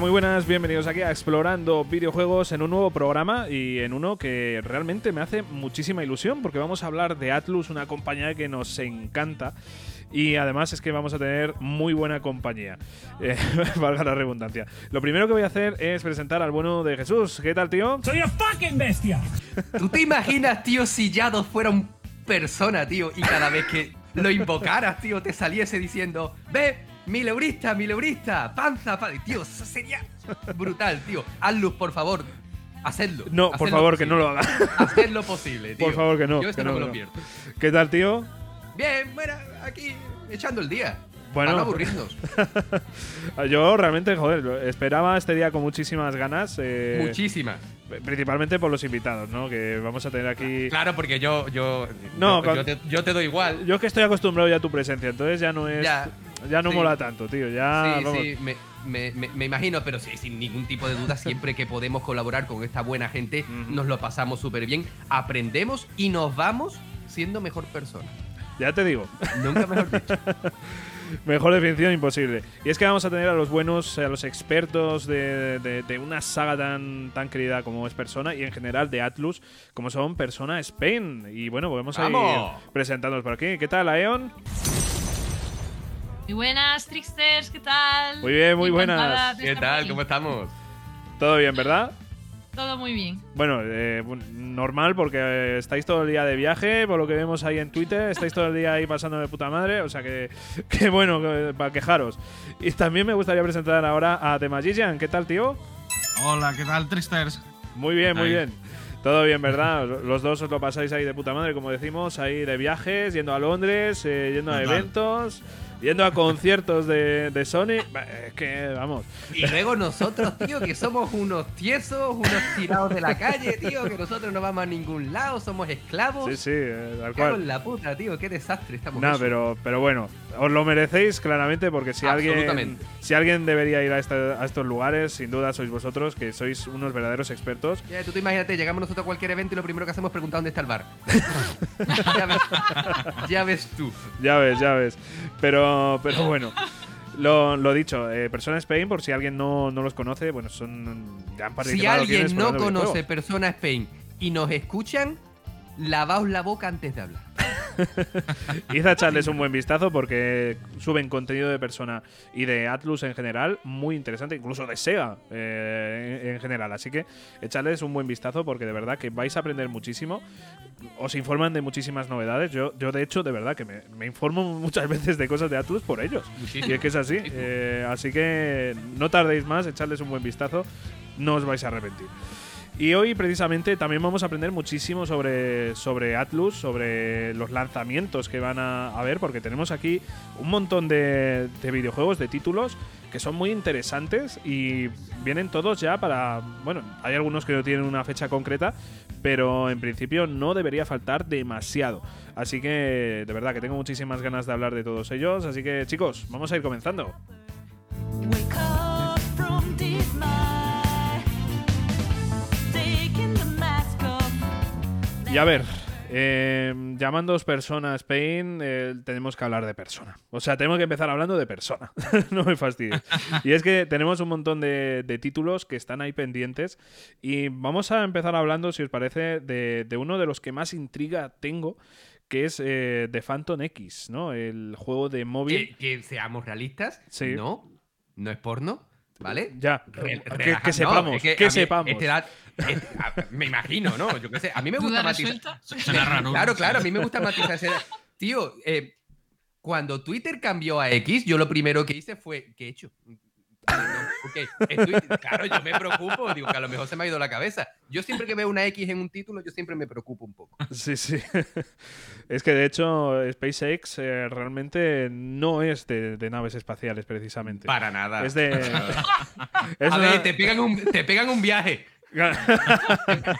Hola, muy buenas, bienvenidos aquí a Explorando Videojuegos en un nuevo programa y en uno que realmente me hace muchísima ilusión porque vamos a hablar de Atlus, una compañía que nos encanta y además es que vamos a tener muy buena compañía, eh, valga la redundancia. Lo primero que voy a hacer es presentar al bueno de Jesús. ¿Qué tal, tío? ¡Soy una fucking bestia! ¿Tú te imaginas, tío, si Yados fuera un persona, tío, y cada vez que lo invocaras, tío, te saliese diciendo, ve, mil eurista, mil eurista, panza, panza. Tío, eso sería brutal, tío. Hazlo, por favor. Hacedlo. No, por favor, que no lo haga. Haced lo posible, tío. Por favor, que no. Yo esto que no, me que lo pierdo. ¿Qué tal, tío? Bien, bueno, aquí echando el día. Bueno. Para no aburrirnos. Yo realmente, joder, esperaba este día con muchísimas ganas. eh, Muchísimas. Principalmente por los invitados, ¿no? Que vamos a tener aquí. Claro, porque yo, yo, No, yo, con- yo te, yo te doy igual. Yo es que estoy acostumbrado ya a tu presencia, entonces ya no es. Ya, Ya, no sí. mola tanto, tío. Ya. sí, vamos. sí, me, me- me- me imagino, pero sí, sin ningún tipo de duda, siempre que podemos colaborar con esta buena gente, nos lo pasamos súper bien, aprendemos y nos vamos siendo mejor persona. Ya te digo. Nunca mejor dicho. Mejor definición imposible. Y es que vamos a tener a los buenos, a los expertos de, de- de una saga tan, tan querida como es Persona y en general de Atlus, como son Persona Spain. Y bueno, podemos a ir presentándonos por aquí. ¿Qué tal, Aeon? Muy buenas, Tricksters, ¿qué tal? Muy bien, muy buenas. De ¿Qué estar tal? aquí. ¿Cómo estamos? Todo bien, ¿verdad? Todo muy bien. Bueno, eh, bu- normal porque eh, estáis todo el día de viaje, por lo que vemos ahí en Twitter, estáis todo el día ahí pasando de puta madre, o sea que, que bueno, que- para quejaros. Y también me gustaría presentar ahora a The Magician. ¿Qué tal, tío? Hola, ¿qué tal, Tricksters? Muy bien, muy Ahí. bien. Todo bien, ¿verdad? Los dos os lo pasáis ahí de puta madre, como decimos, ahí de viajes, yendo a Londres, eh, yendo a Total. eventos, yendo a conciertos de, de Sony. Es que, vamos. Y luego nosotros, tío, que somos unos tiesos, unos tirados de la calle, tío, que nosotros no vamos a ningún lado, somos esclavos. Sí, sí, eh, tal cual. la puta, tío, qué desastre estamos No, pero, pero bueno, os lo merecéis claramente porque si alguien, si alguien debería ir a, esta- a estos lugares, sin duda sois vosotros, que sois unos verdaderos expertos. Ya, tú te imagínate, llegamos nosotros a cualquier evento y lo primero que hacemos es preguntar dónde está el bar. ya, ves, ya ves tú. Ya ves, ya ves. Pero, pero bueno. Lo, lo dicho, eh, Persona Spain, por si alguien no, no los conoce, bueno, son. Ya han Si alguien no conoce. Persona Spain y nos escuchan, lavaos la boca antes de hablar. Id a echarles un buen vistazo porque suben contenido de Persona y de Atlus en general muy interesante, incluso de Sega eh, en, en general. Así que echarles un buen vistazo porque de verdad que vais a aprender muchísimo. Os informan de muchísimas novedades. Yo, yo de hecho, de verdad que me, me informo muchas veces de cosas de Atlus por ellos. Y es que es así. Eh, así que no tardéis más, echarles un buen vistazo. No os vais a arrepentir. Y hoy precisamente también vamos a aprender muchísimo sobre, sobre Atlus, sobre los lanzamientos que van a haber, porque tenemos aquí un montón de, de videojuegos, de títulos, que son muy interesantes y vienen todos ya para... Bueno, hay algunos que no tienen una fecha concreta, pero en principio no debería faltar demasiado. Así que de verdad que tengo muchísimas ganas de hablar de todos ellos, así que chicos, vamos a ir comenzando. Y a ver, eh, llamándoos Persona Spain, eh, tenemos que hablar de Persona. O sea, tenemos que empezar hablando de Persona. no me fastidies. y es que tenemos un montón de, de títulos que están ahí pendientes. Y vamos a empezar hablando, si os parece, de, de uno de los que más intriga tengo, que es eh, The Phantom X, ¿no? El juego de móvil. Que, que seamos realistas, Sí. no, no es porno, ¿vale? Ya, Re- que, no, sepamos, es que, sepamos. este da- este- a- me imagino, ¿no? Yo qué sé. A mí me gusta ¿Duda matizar. resuelta? Suena raro. Claro, claro, a mí me gusta matizar. ese- Tío, eh, cuando Twitter cambió a X, yo lo primero que hice fue. ¿Qué he hecho? Estoy- claro, yo me preocupo, digo que a lo mejor se me ha ido la cabeza. Yo siempre que veo una X en un título, yo siempre me preocupo un poco. Sí, sí. es que de hecho SpaceX eh, realmente no es de, de naves espaciales precisamente. Para nada. Es de... es a una- ver, te pegan, un, te pegan un viaje.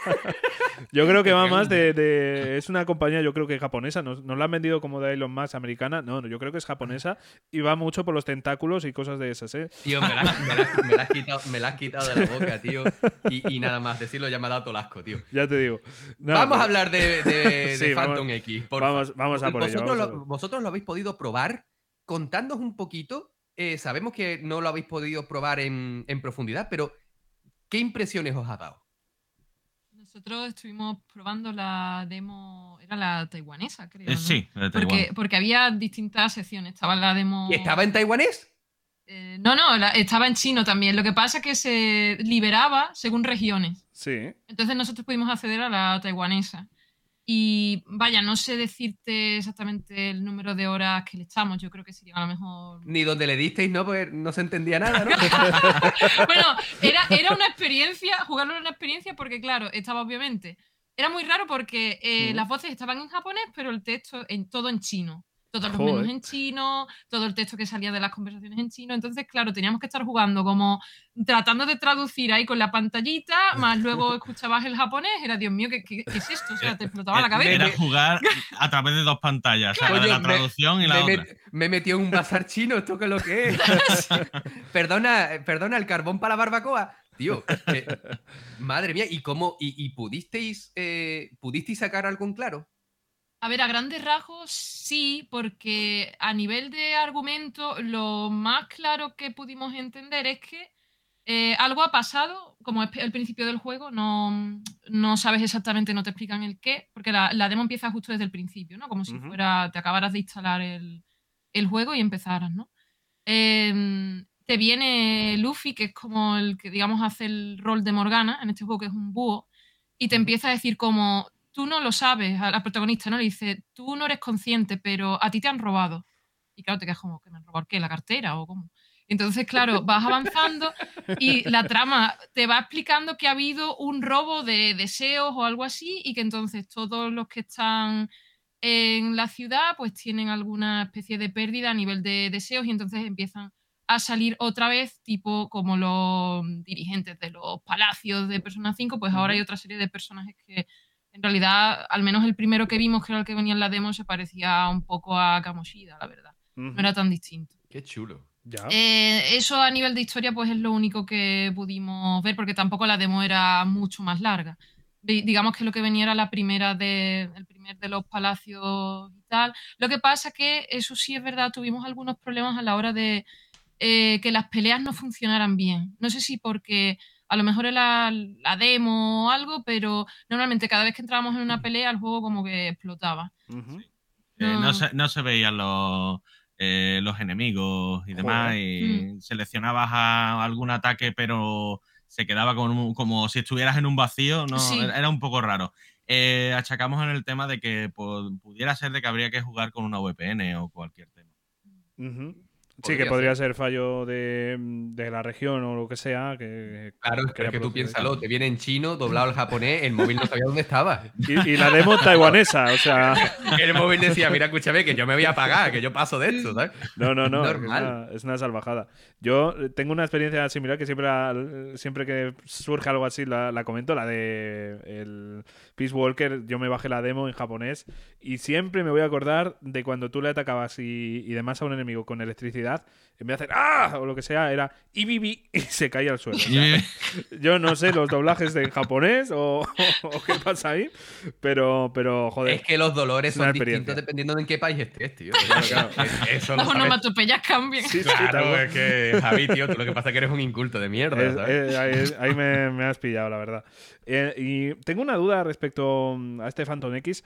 yo creo que va más de, de- Es una compañía, yo creo que japonesa. Nos, nos la han vendido como de Elon Musk americana. No, no, yo creo que es japonesa y va mucho por los tentáculos y cosas de esas, ¿eh? Tío, me la, me la- me la has quitado, me la has quitado de la boca, tío. Y, y nada más, decirlo ya me ha dado todo el asco, tío. Ya te digo. No, vamos a hablar de, de- Sí, de vamos- Phantom X. por vamos- vamos a por ello, vosotros, vamos a lo, vosotros lo habéis podido probar. Contándonos un poquito eh, sabemos que no lo habéis podido probar en, en profundidad, pero ¿qué impresiones os ha dado? Nosotros estuvimos probando la demo, era la taiwanesa, creo. Eh, ¿no? sí, de Taiwán. Porque, porque había distintas secciones. Estaba la demo. ¿Y estaba en taiwanés? Eh, no, no, la- estaba en chino también. Lo que pasa es que se liberaba según regiones. Sí. Entonces nosotros pudimos acceder a la taiwanesa. Y vaya, no sé decirte exactamente el número de horas que le echamos. Yo creo que sería a lo mejor. Ni donde le disteis, ¿no? Pues no se entendía nada, ¿no? Bueno, era, era una experiencia, jugarlo era una experiencia porque, claro, estaba obviamente. Era muy raro porque eh, Mm. las voces estaban en japonés, pero el texto en todo en chino. Todos los Joder. menús en chino, todo el texto que salía de las conversaciones en chino. Entonces, claro, teníamos que estar jugando como tratando de traducir ahí con la pantallita, más luego escuchabas el japonés. Era, Dios mío, ¿qué, qué- qué es esto? O sea, te explotaba la cabeza. Era jugar a través de dos pantallas, o sea, la de la me- traducción y la me, otra. met- me metió en un bazar chino, ¿esto qué es lo que es? perdona, eh, perdona, el carbón para la barbacoa. Tío, eh, madre mía, ¿y cómo? ¿Y, y pudisteis, eh, pudisteis sacar algo en claro? A ver, a grandes rasgos sí, porque a nivel de argumento lo más claro que pudimos entender es que eh, algo ha pasado, como es el principio del juego, no, no sabes exactamente, no te explican el qué, porque la, la demo empieza justo desde el principio, ¿no? Como si fuera, te acabaras de instalar el, el juego y empezaras, ¿no? Em, te viene Luffy, que es como el que, digamos, hace el rol de Morgana en este juego, que es un búho, y te empieza a decir como, tú no lo sabes, a la protagonista, ¿no? Le dice, tú no eres consciente, pero a ti te han robado. Y claro, te quedas como, ¿que me han robado qué? ¿La cartera o cómo? Entonces, claro, vas avanzando y la trama te va explicando que ha habido un robo de deseos o algo así y que entonces todos los que están en la ciudad pues tienen alguna especie de pérdida a nivel de deseos y entonces empiezan a salir otra vez, tipo como los dirigentes de los palacios de Persona 5, pues ahora hay otra serie de personajes que en realidad, al menos el primero que vimos, que era el que venía en la demo, se parecía un poco a Kamoshida, la verdad. No era tan distinto. Qué chulo. Ya. Eh, eso a nivel de historia, pues es lo único que pudimos ver, porque tampoco la demo era mucho más larga. Di- digamos que lo que venía era la primera de, el primer de los palacios y tal. Lo que pasa que, eso sí es verdad, tuvimos algunos problemas a la hora de eh, que las peleas no funcionaran bien. No sé si porque a lo mejor era la demo o algo, pero normalmente cada vez que entrábamos en una pelea, el juego como que explotaba. Eh, no, No. se, no se veían los, eh, los enemigos y demás. Y seleccionabas a algún ataque, pero se quedaba como, como si estuvieras en un vacío. No, Sí. era, un poco raro. Eh, achacamos en el tema de que pues, pudiera ser de que habría que jugar con una VPN o cualquier tema. Ujú. Sí, que podría ser fallo de, de la región o lo que sea. Que, Claro, es quería que tú piénsalo, te viene en chino, doblado al japonés, el móvil no sabía dónde estaba. Y, y la demo taiwanesa, o sea. El móvil decía, mira, escúchame, que yo me voy a pagar, que yo paso de esto, ¿sabes? No, no, no. es Normal. una- Es una, salvajada. Yo eh, tengo una experiencia similar que siempre, la- siempre que surge algo así la, la comento, la de el Peace Walker. Yo me bajé la demo en japonés y siempre me voy a acordar de cuando tú le atacabas y, y demás a un enemigo con electricidad, en vez de hacer ¡ah! o lo que sea, era Ibibi y se caía al suelo. O sea, yo no sé los doblajes de japonés o, o qué pasa ahí, pero, pero joder. Es que los dolores Es una son experiencia. distintos dependiendo de en qué país estés, tío. Claro, claro. Eso sabes. onomatopeyas cambian. Sí, Claro, es que Javi, tío, tú lo que pasa es que eres un inculto de mierda, Es- ¿sabes? eh, ahí, ahí me, me has pillado, la verdad. Eh, y tengo una duda respecto mm, a este Phantom X.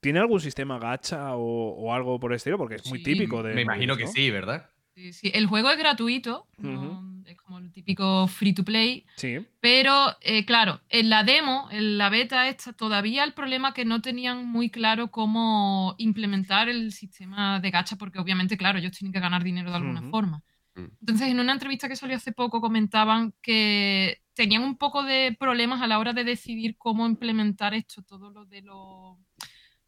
¿Tiene algún sistema gacha o, o algo por el estilo? Porque es muy Sí, típico de. Me imagino que ¿no? sí, ¿verdad? Sí, sí. El juego es gratuito, no- es como el típico free to play, Sí. pero eh, claro, en la demo, en la beta esta, todavía el problema que no tenían muy claro cómo implementar el sistema de gacha, porque obviamente, claro, ellos tienen que ganar dinero de alguna forma. Mm. Entonces, en una entrevista que salió hace poco, comentaban que tenían un poco de problemas a la hora de decidir cómo implementar esto, todo lo de lo,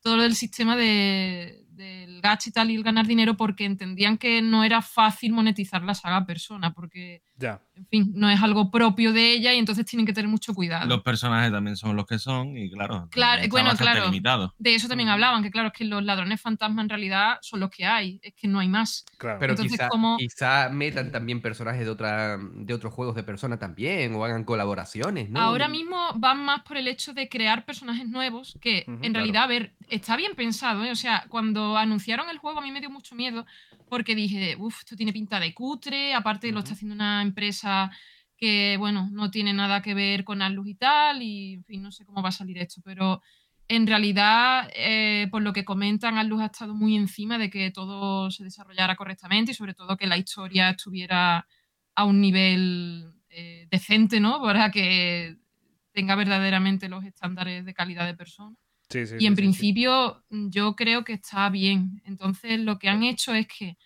todo del sistema de, del gacha y tal y el ganar dinero, porque entendían que no era fácil monetizar la saga persona, porque, Ya. en fin, no es algo propio de ella y entonces tienen que tener mucho cuidado. Los personajes también son los que son y claro, Claro, bueno, claro. limitado. De eso también hablaban, que claro, es que los ladrones fantasma en realidad son los que hay, es que no hay más. Claro. Pero Entonces, quizá, como- quizá metan también personajes de, otra, de otros juegos de persona también, o hagan colaboraciones, ¿no? Ahora mismo van más por el hecho de crear personajes nuevos, que en realidad, a ver, está bien pensado, ¿eh? O sea, cuando cuando anunciaron el juego a mí me dio mucho miedo porque dije, uff, esto tiene pinta de cutre, aparte lo está haciendo una empresa que, bueno, no tiene nada que ver con Atlus y tal, y en fin, no sé cómo va a salir esto, pero en realidad, eh, por lo que comentan, Atlus ha estado muy encima de que todo se desarrollara correctamente y sobre todo que la historia estuviera a un nivel eh, decente, ¿no? Para que tenga verdaderamente los estándares de calidad de persona. Sí, sí, Y en sí, principio mm, yo creo que está bien. Entonces lo que han hecho es que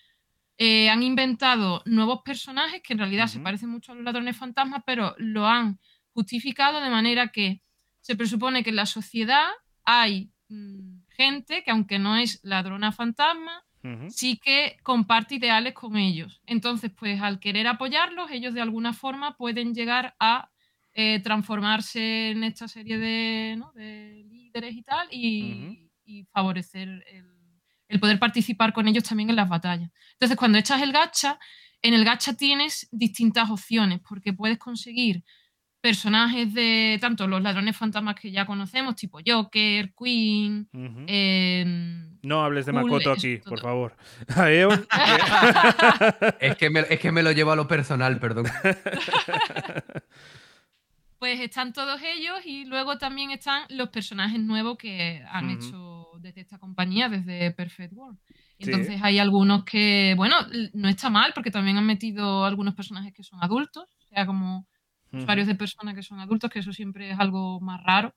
eh, han inventado nuevos personajes que en realidad se parecen mucho a los ladrones fantasmas, pero lo han justificado de manera que se presupone que en la sociedad hay mm, gente que aunque no es ladrona fantasma, sí que comparte ideales con ellos. Entonces, pues al querer apoyarlos, ellos de alguna forma pueden llegar a eh, transformarse en esta serie de, ¿no? de líderes y tal y, y favorecer el, el poder participar con ellos también en las batallas. Entonces, cuando echas el gacha, en el gacha tienes distintas opciones porque puedes conseguir personajes de tanto los ladrones fantasmas que ya conocemos, tipo Joker, Queen, em, No hables de cool, Makoto aquí, todo. por favor. Es que, me, es que me lo llevo a lo personal, perdón. Pues están todos ellos y luego también están los personajes nuevos que han hecho desde esta compañía, desde Perfect World. Sí. Entonces hay algunos que, bueno, no está mal porque también han metido algunos personajes que son adultos, o sea, como usuarios de personas que son adultos, que eso siempre es algo más raro.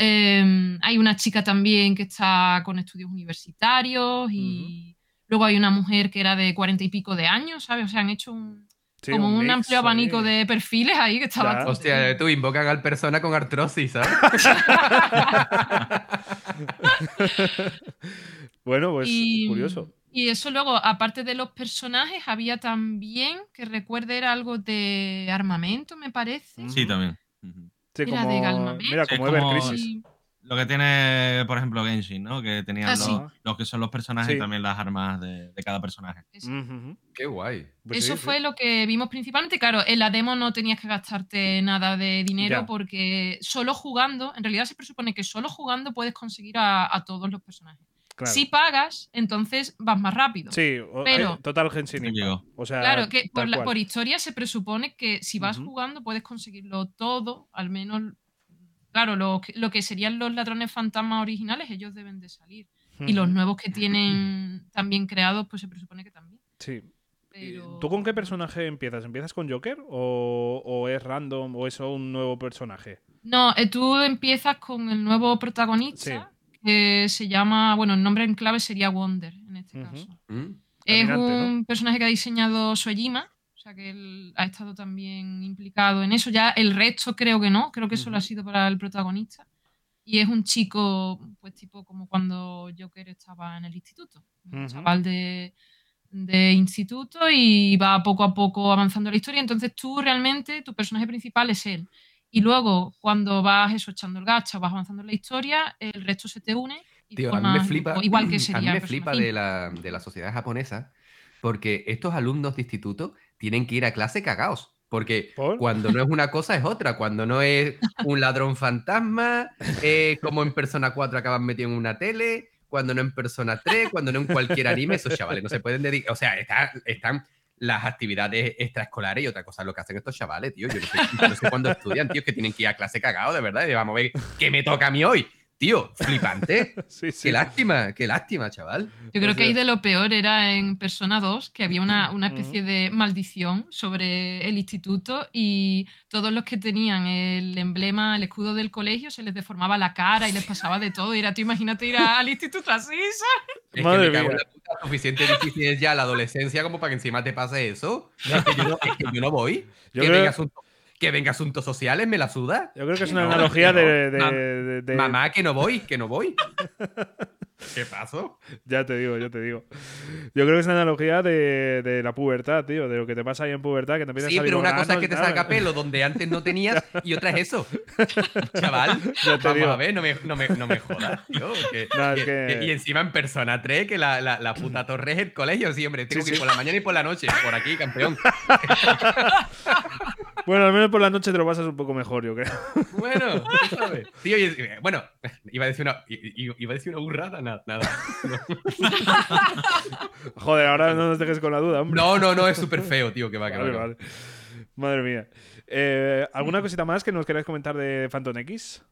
Eh, hay una chica también que está con estudios universitarios y luego hay una mujer que era de cuarenta y pico de años, ¿sabes? O sea, han hecho un, Sí, como un, mix amplio abanico ahí. de perfiles ahí que está Ya. bastante Hostia, tú invocan al persona con artrosis, ¿sabes? Bueno, pues y, curioso. Y eso luego, aparte de los personajes, había también, que recuerde, era algo de armamento, me parece. Sí, también. Sí, Era como, de mira, Sí, como como- Ever Crisis. Y- Lo que tiene, por ejemplo, Genshin, ¿no? Que tenían Ah, los, sí. los que son los personajes Sí. y también las armas de, de cada personaje. eso. Qué guay. Pues Eso sí, sí. fue lo que vimos principalmente. Claro, en la demo no tenías que gastarte nada de dinero Ya. porque solo jugando, en realidad se presupone que solo jugando puedes conseguir a, a todos los personajes. Claro. Si pagas, entonces vas más rápido. Sí, o- Pero- eh, total Genshin Impact. O sea, Claro, que por, la- por historia se presupone que si vas jugando puedes conseguirlo todo, al menos, claro, lo, que- lo que serían los ladrones fantasmas originales, ellos deben de salir. Y los nuevos que tienen también creados, pues se presupone que también. Sí. Pero... ¿Tú con qué personaje empiezas? ¿Empiezas con Joker o, o es random o es un nuevo personaje? No, eh, tú empiezas con el nuevo protagonista, que se llama, bueno, el nombre en clave sería Wonder, en este caso. ¿Mm? Es un personaje que ha diseñado Soejima, sea que él ha estado también implicado en eso. Ya el resto creo que no, creo que solo ha Ujú. sido para el protagonista. Y es un chico, pues tipo como cuando Joker estaba en el instituto. Un Ujú. chaval de, de instituto y va poco a poco avanzando la historia. Entonces tú realmente, tu personaje principal es él. Y luego, cuando vas eso, echando el gacha, vas avanzando en la historia, el resto se te une. Y Tío, a mí me flipa, igual que sería a mí me flipa 5. de la, de la sociedad japonesa porque estos alumnos de instituto tienen que ir a clase cagados. Porque ¿Por? cuando no es una cosa es otra. Cuando no es un ladrón fantasma, eh, como en Persona 4 acaban metido en una tele, cuando no en Persona 3, cuando no en cualquier anime, esos chavales no se pueden dedicar. O sea, está- están las actividades extraescolares y otra cosa lo que hacen estos chavales, tío. Yo no sé, no sé cuándo estudian, tío, que tienen que ir a clase cagados, de verdad. Y vamos a ver qué me toca a mí hoy. Tío, flipante. Sí, sí. Qué lástima, qué lástima, chaval. Yo creo O que ahí de lo peor era en Persona 2, que había una, una especie de maldición sobre el instituto y todos los que tenían el emblema, el escudo del colegio, se les deformaba la cara y les pasaba de todo. Y era, tú imagínate ir a- al instituto así, ¿sabes? Es Madre que me cago en la puta, suficiente difícil es ya la adolescencia como para que encima te pase eso. Es que yo no, es que yo no voy. Yo que, creo- venga asunto- que venga asuntos sociales, me la suda. Yo creo que es una no, analogía no. de, de- Mam- de- de- Mamá, que no voy, que no voy. ¿Qué pasó? Ya te digo, yo te digo. Yo creo que es una analogía de, de la pubertad, tío. De lo que te pasa ahí en pubertad, que empiezas Sí, pero una cosa es que te salga pelo donde antes no tenías y otra es eso. Chaval, Ya te vamos digo. a ver, no me, no me, no me jodas, tío. que- No, es que- que- que- y encima en Persona 3, que la, la, la puta torre es el colegio. Sí, hombre, tengo Sí, que ir sí. por la mañana y por la noche. Por aquí, campeón. Bueno, al menos por la noche te lo pasas un poco mejor, yo creo. Bueno, tú sabes. Tío, y- bueno, iba a decir una, iba a decir una burrada, nada. nada. Joder, ahora no nos dejes con la duda, hombre. No, no, no, es súper feo, tío, que va, que va, Vale, va. vale. Madre mía. Eh, ¿Alguna cosita más que nos queráis comentar de Phantom X?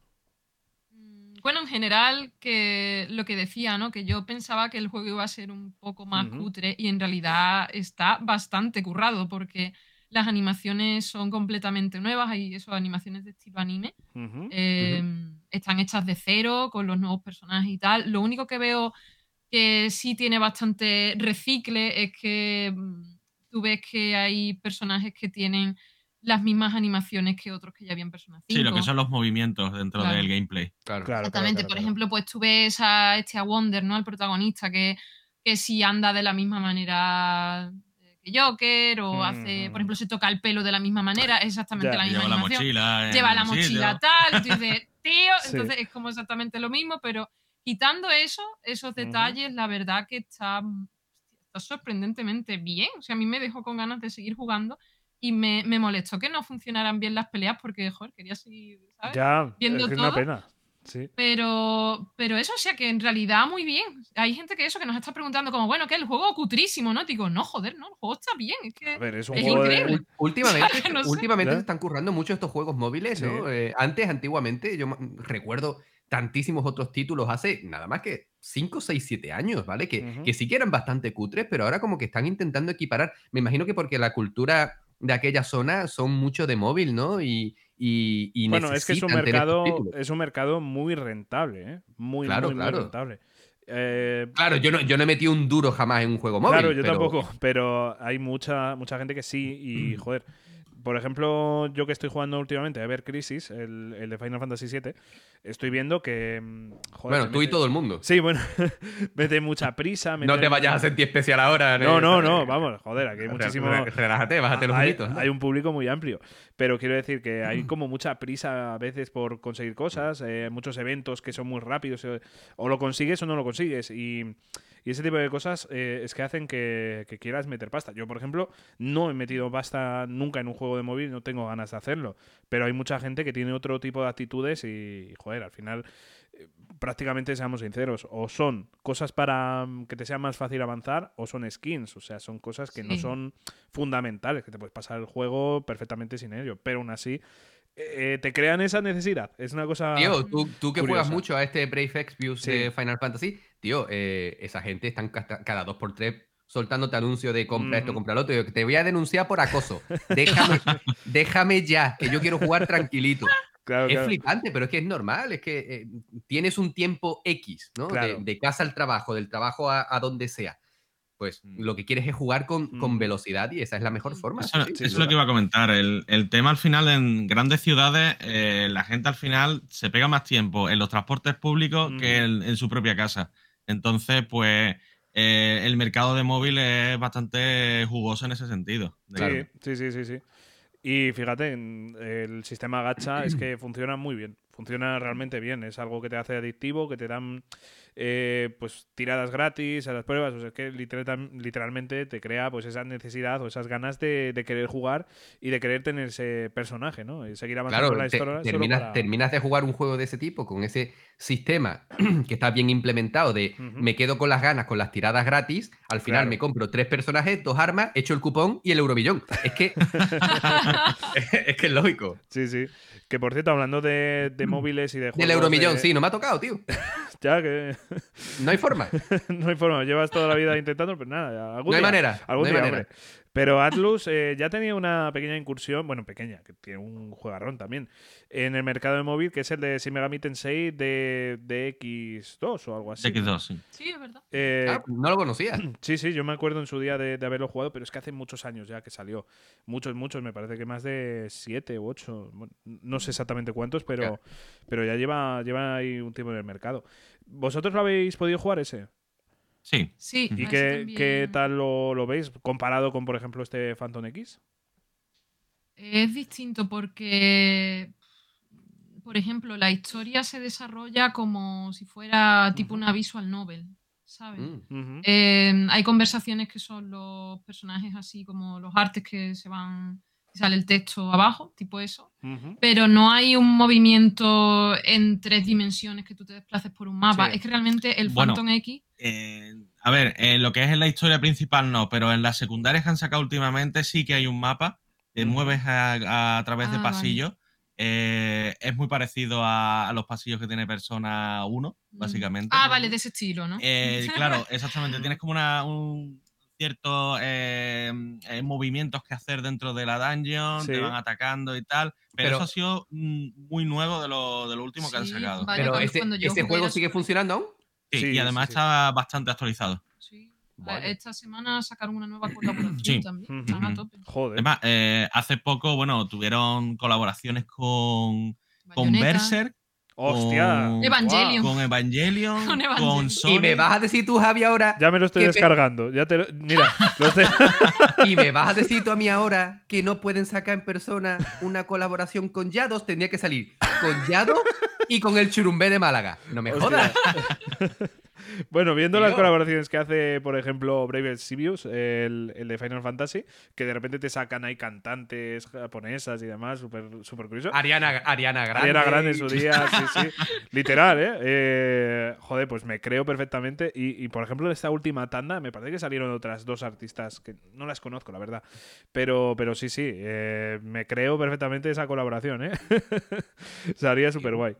Mm, Bueno, en general, que lo que decía, ¿no? Que yo pensaba que el juego iba a ser un poco más Ujú. cutre y en realidad está bastante currado porque las animaciones son completamente nuevas, hay eso, animaciones de estilo anime. Eh, Están hechas de cero, con los nuevos personajes y tal. Lo único que veo que sí tiene bastante recicle es que mm, tú ves que hay personajes que tienen las mismas animaciones que otros que ya habían Persona 5. Sí, lo que son los movimientos dentro Claro. del gameplay. Claro. Claro, Exactamente. claro, Por claro. ejemplo, pues tú ves a este a Wonder, ¿no? El protagonista, que, que si anda de la misma manera que Joker, o hace, Mm. por ejemplo, se toca el pelo de la misma manera, es exactamente Ya. la misma Lleva la animación. mochila. Lleva la mochila tal, y tú dices, tío, Sí. entonces es como exactamente lo mismo, pero quitando eso, esos detalles, la verdad que está, está sorprendentemente bien. O sea, a mí me dejó con ganas de seguir jugando y me, me molestó que no funcionaran bien las peleas porque, joder, quería seguir, ¿sabes? Ya, Viendo es que es una todo. pena. Sí. Pero, pero eso, o sea, que en realidad muy bien. Hay gente que eso, que nos está preguntando como, bueno, que el juego cutrísimo, ¿no? Digo, no, joder, no, el juego está bien. Es que A ver, es un Es juego de- increíble. Ul- Últimamente, No sé. últimamente se están currando mucho estos juegos móviles, ¿no? Sí. Eh, antes, antiguamente, yo recuerdo tantísimos otros títulos hace nada más que 5, 6, 7 años, ¿vale? Que, que sí que eran bastante cutres, pero ahora como que están intentando equiparar. Me imagino que porque la cultura de aquella zona son mucho de móvil, ¿no? Y, y, y Bueno, es que es un mercado, es un mercado muy rentable, ¿eh? Muy, Claro, muy, muy rentable. Eh, Claro, yo no, yo no he metido un duro jamás en un juego móvil. claro, yo pero- tampoco, pero hay mucha, mucha gente que sí y, joder, por ejemplo, yo que estoy jugando últimamente a ver Crisis, el, el de Final Fantasy VII, estoy viendo que, mm, joder, Bueno, tú y todo el mundo. Sí, bueno, mete mucha prisa. No te vayas a sentir especial ahora. No, no, ¿sabes? no, vamos, joder, aquí hay muchísimo... Relájate, bájate los hay. ¿no? hay un público muy amplio, pero quiero decir que hay como mucha prisa a veces por conseguir cosas, eh, muchos eventos que son muy rápidos, eh, o lo consigues o no lo consigues, y, y ese tipo de cosas eh, es que hacen que, que quieras meter pasta. Yo, por ejemplo, no he metido pasta nunca en un juego de móvil, no tengo ganas de hacerlo, pero hay mucha gente que tiene otro tipo de actitudes y, joder, al final eh, prácticamente seamos sinceros, o son cosas para mm, que te sea más fácil avanzar o son skins, o sea, son cosas que no son fundamentales, que te puedes pasar el juego perfectamente sin ello, pero aún así eh, te crean esa necesidad. Es una cosa... Tío, tú, tú que juegas mucho a este Brave Exvius Sí. de Final Fantasy, tío, eh, esa gente están cada dos por tres soltándote anuncios de compra esto, Ujú. compra lo otro. Yo, te voy a denunciar por acoso. Déjame, déjame ya, que yo quiero jugar tranquilito. Claro, Es claro. flipante, pero es que es normal, es que eh, tienes un tiempo X, ¿no? De- casa al trabajo, del trabajo a, a donde sea. Pues Mm. lo que quieres es jugar con, con Mm. velocidad y esa es la mejor Mm. forma. Eso, sí, eso sin es lo que iba a comentar. El, el tema al final en grandes ciudades, eh, la gente al final se pega más tiempo en los transportes públicos que en, en su propia casa. Entonces, pues eh, el mercado de móvil es bastante jugoso en ese sentido. Sí, sí, sí, sí, sí. Y fíjate, en- el sistema gacha es que funciona muy bien. Funciona realmente bien. Es algo que te hace adictivo, que te dan eh, pues tiradas gratis a las pruebas. O sea, es que literal- literalmente te crea pues esa necesidad o esas ganas de, de querer jugar y de querer tener ese personaje, ¿no? Y seguir avanzando Claro, en la te- historia. solo terminas, para- terminas de jugar un juego de ese tipo con ese sistema que está bien implementado de me quedo con las ganas, con las tiradas gratis, al final Claro. me compro tres personajes, dos armas, echo el cupón y el eurobillón. Es que es que es lógico. Sí, sí. Que por cierto, hablando de, de móviles y de juegos. Del euromillón, de- sí, no me ha tocado, tío. Ya que No hay forma. no hay forma. Llevas toda la vida intentando, pero nada. algún No hay día- manera. Algún no hay día, manera. hombre. Pero Atlus eh, ya tenía una pequeña incursión, bueno, pequeña, que tiene un juegarrón también, en el mercado de móvil, que es el de Shin Megami Tensei de, de X2 o algo así. X2, sí. Sí, es verdad. Eh, Ah, no lo conocía. Sí, sí, yo me acuerdo en su día de, de haberlo jugado, pero es que hace muchos años ya que salió. Muchos, muchos, me parece que más de siete u ocho. bueno, no sé exactamente cuántos, pero, Claro. pero ya lleva, lleva ahí un tiempo en el mercado. ¿Vosotros lo habéis podido jugar ese? Sí. Sí. ¿Y qué, qué tal lo, lo veis comparado con, por ejemplo, este Phantom X? Es distinto porque, por ejemplo, la historia se desarrolla como si fuera tipo Ujú. una visual novel, ¿sabes? Mm. Eh, hay conversaciones que son los personajes así como los artes que se van sale el texto abajo, tipo eso. Pero no hay un movimiento en tres dimensiones que tú te desplaces por un mapa. Sí. Es que realmente el Bueno, Phantom X. Eh, a ver, en lo que es en la historia principal no, pero en las secundarias que han sacado últimamente sí que hay un mapa. Te mueves a, a través de Ah, vale. pasillos. Eh, es muy parecido a, a los pasillos que tiene Persona 1, Mm. básicamente. Ah, vale, de ese estilo, ¿no? Eh, claro, exactamente. Tienes como una, un ciertos eh, eh, movimientos que hacer dentro de la dungeon, Sí. te van atacando y tal. Pero, Pero- eso ha sido mm, muy nuevo de lo, de lo último que han sacado. vale, Pero ese jugué juego sigue funcionando aún. Sí, Sí, y además sí, sí. está bastante actualizado. Sí. Vale. Esta semana sacaron una nueva colaboración Sí. también. Ujú. Están a tope. Joder. Además, eh, hace poco, bueno, tuvieron colaboraciones con, con. Berserk, Hostia. con- Evangelion. con Evangelion, Con con, Evangelion. Sony. Y me vas a decir tú, Javi, ahora. Ya me lo estoy pe- descargando. Ya te lo- Mira, lo estoy- Y me vas a decir tú a mí ahora que no pueden sacar en persona una colaboración con Yados. Tendría que salir con Yados y con el Churumbé de Málaga. No me Hostia. jodas. Bueno, viendo las colaboraciones que hace, por ejemplo, Brave Sibius, el, el de Final Fantasy, que de repente te sacan ahí cantantes japonesas y demás, súper súper curioso. Ariana, Ariana Grande. Ariana Grande en su día, sí, sí. Literal, ¿eh? Eh, Joder, pues me creo perfectamente. Y, y, por ejemplo, en esta última tanda, me parece que salieron otras dos artistas que no las conozco, la verdad. Pero, pero sí, sí, eh, me creo perfectamente esa colaboración, ¿eh? Sería súper guay.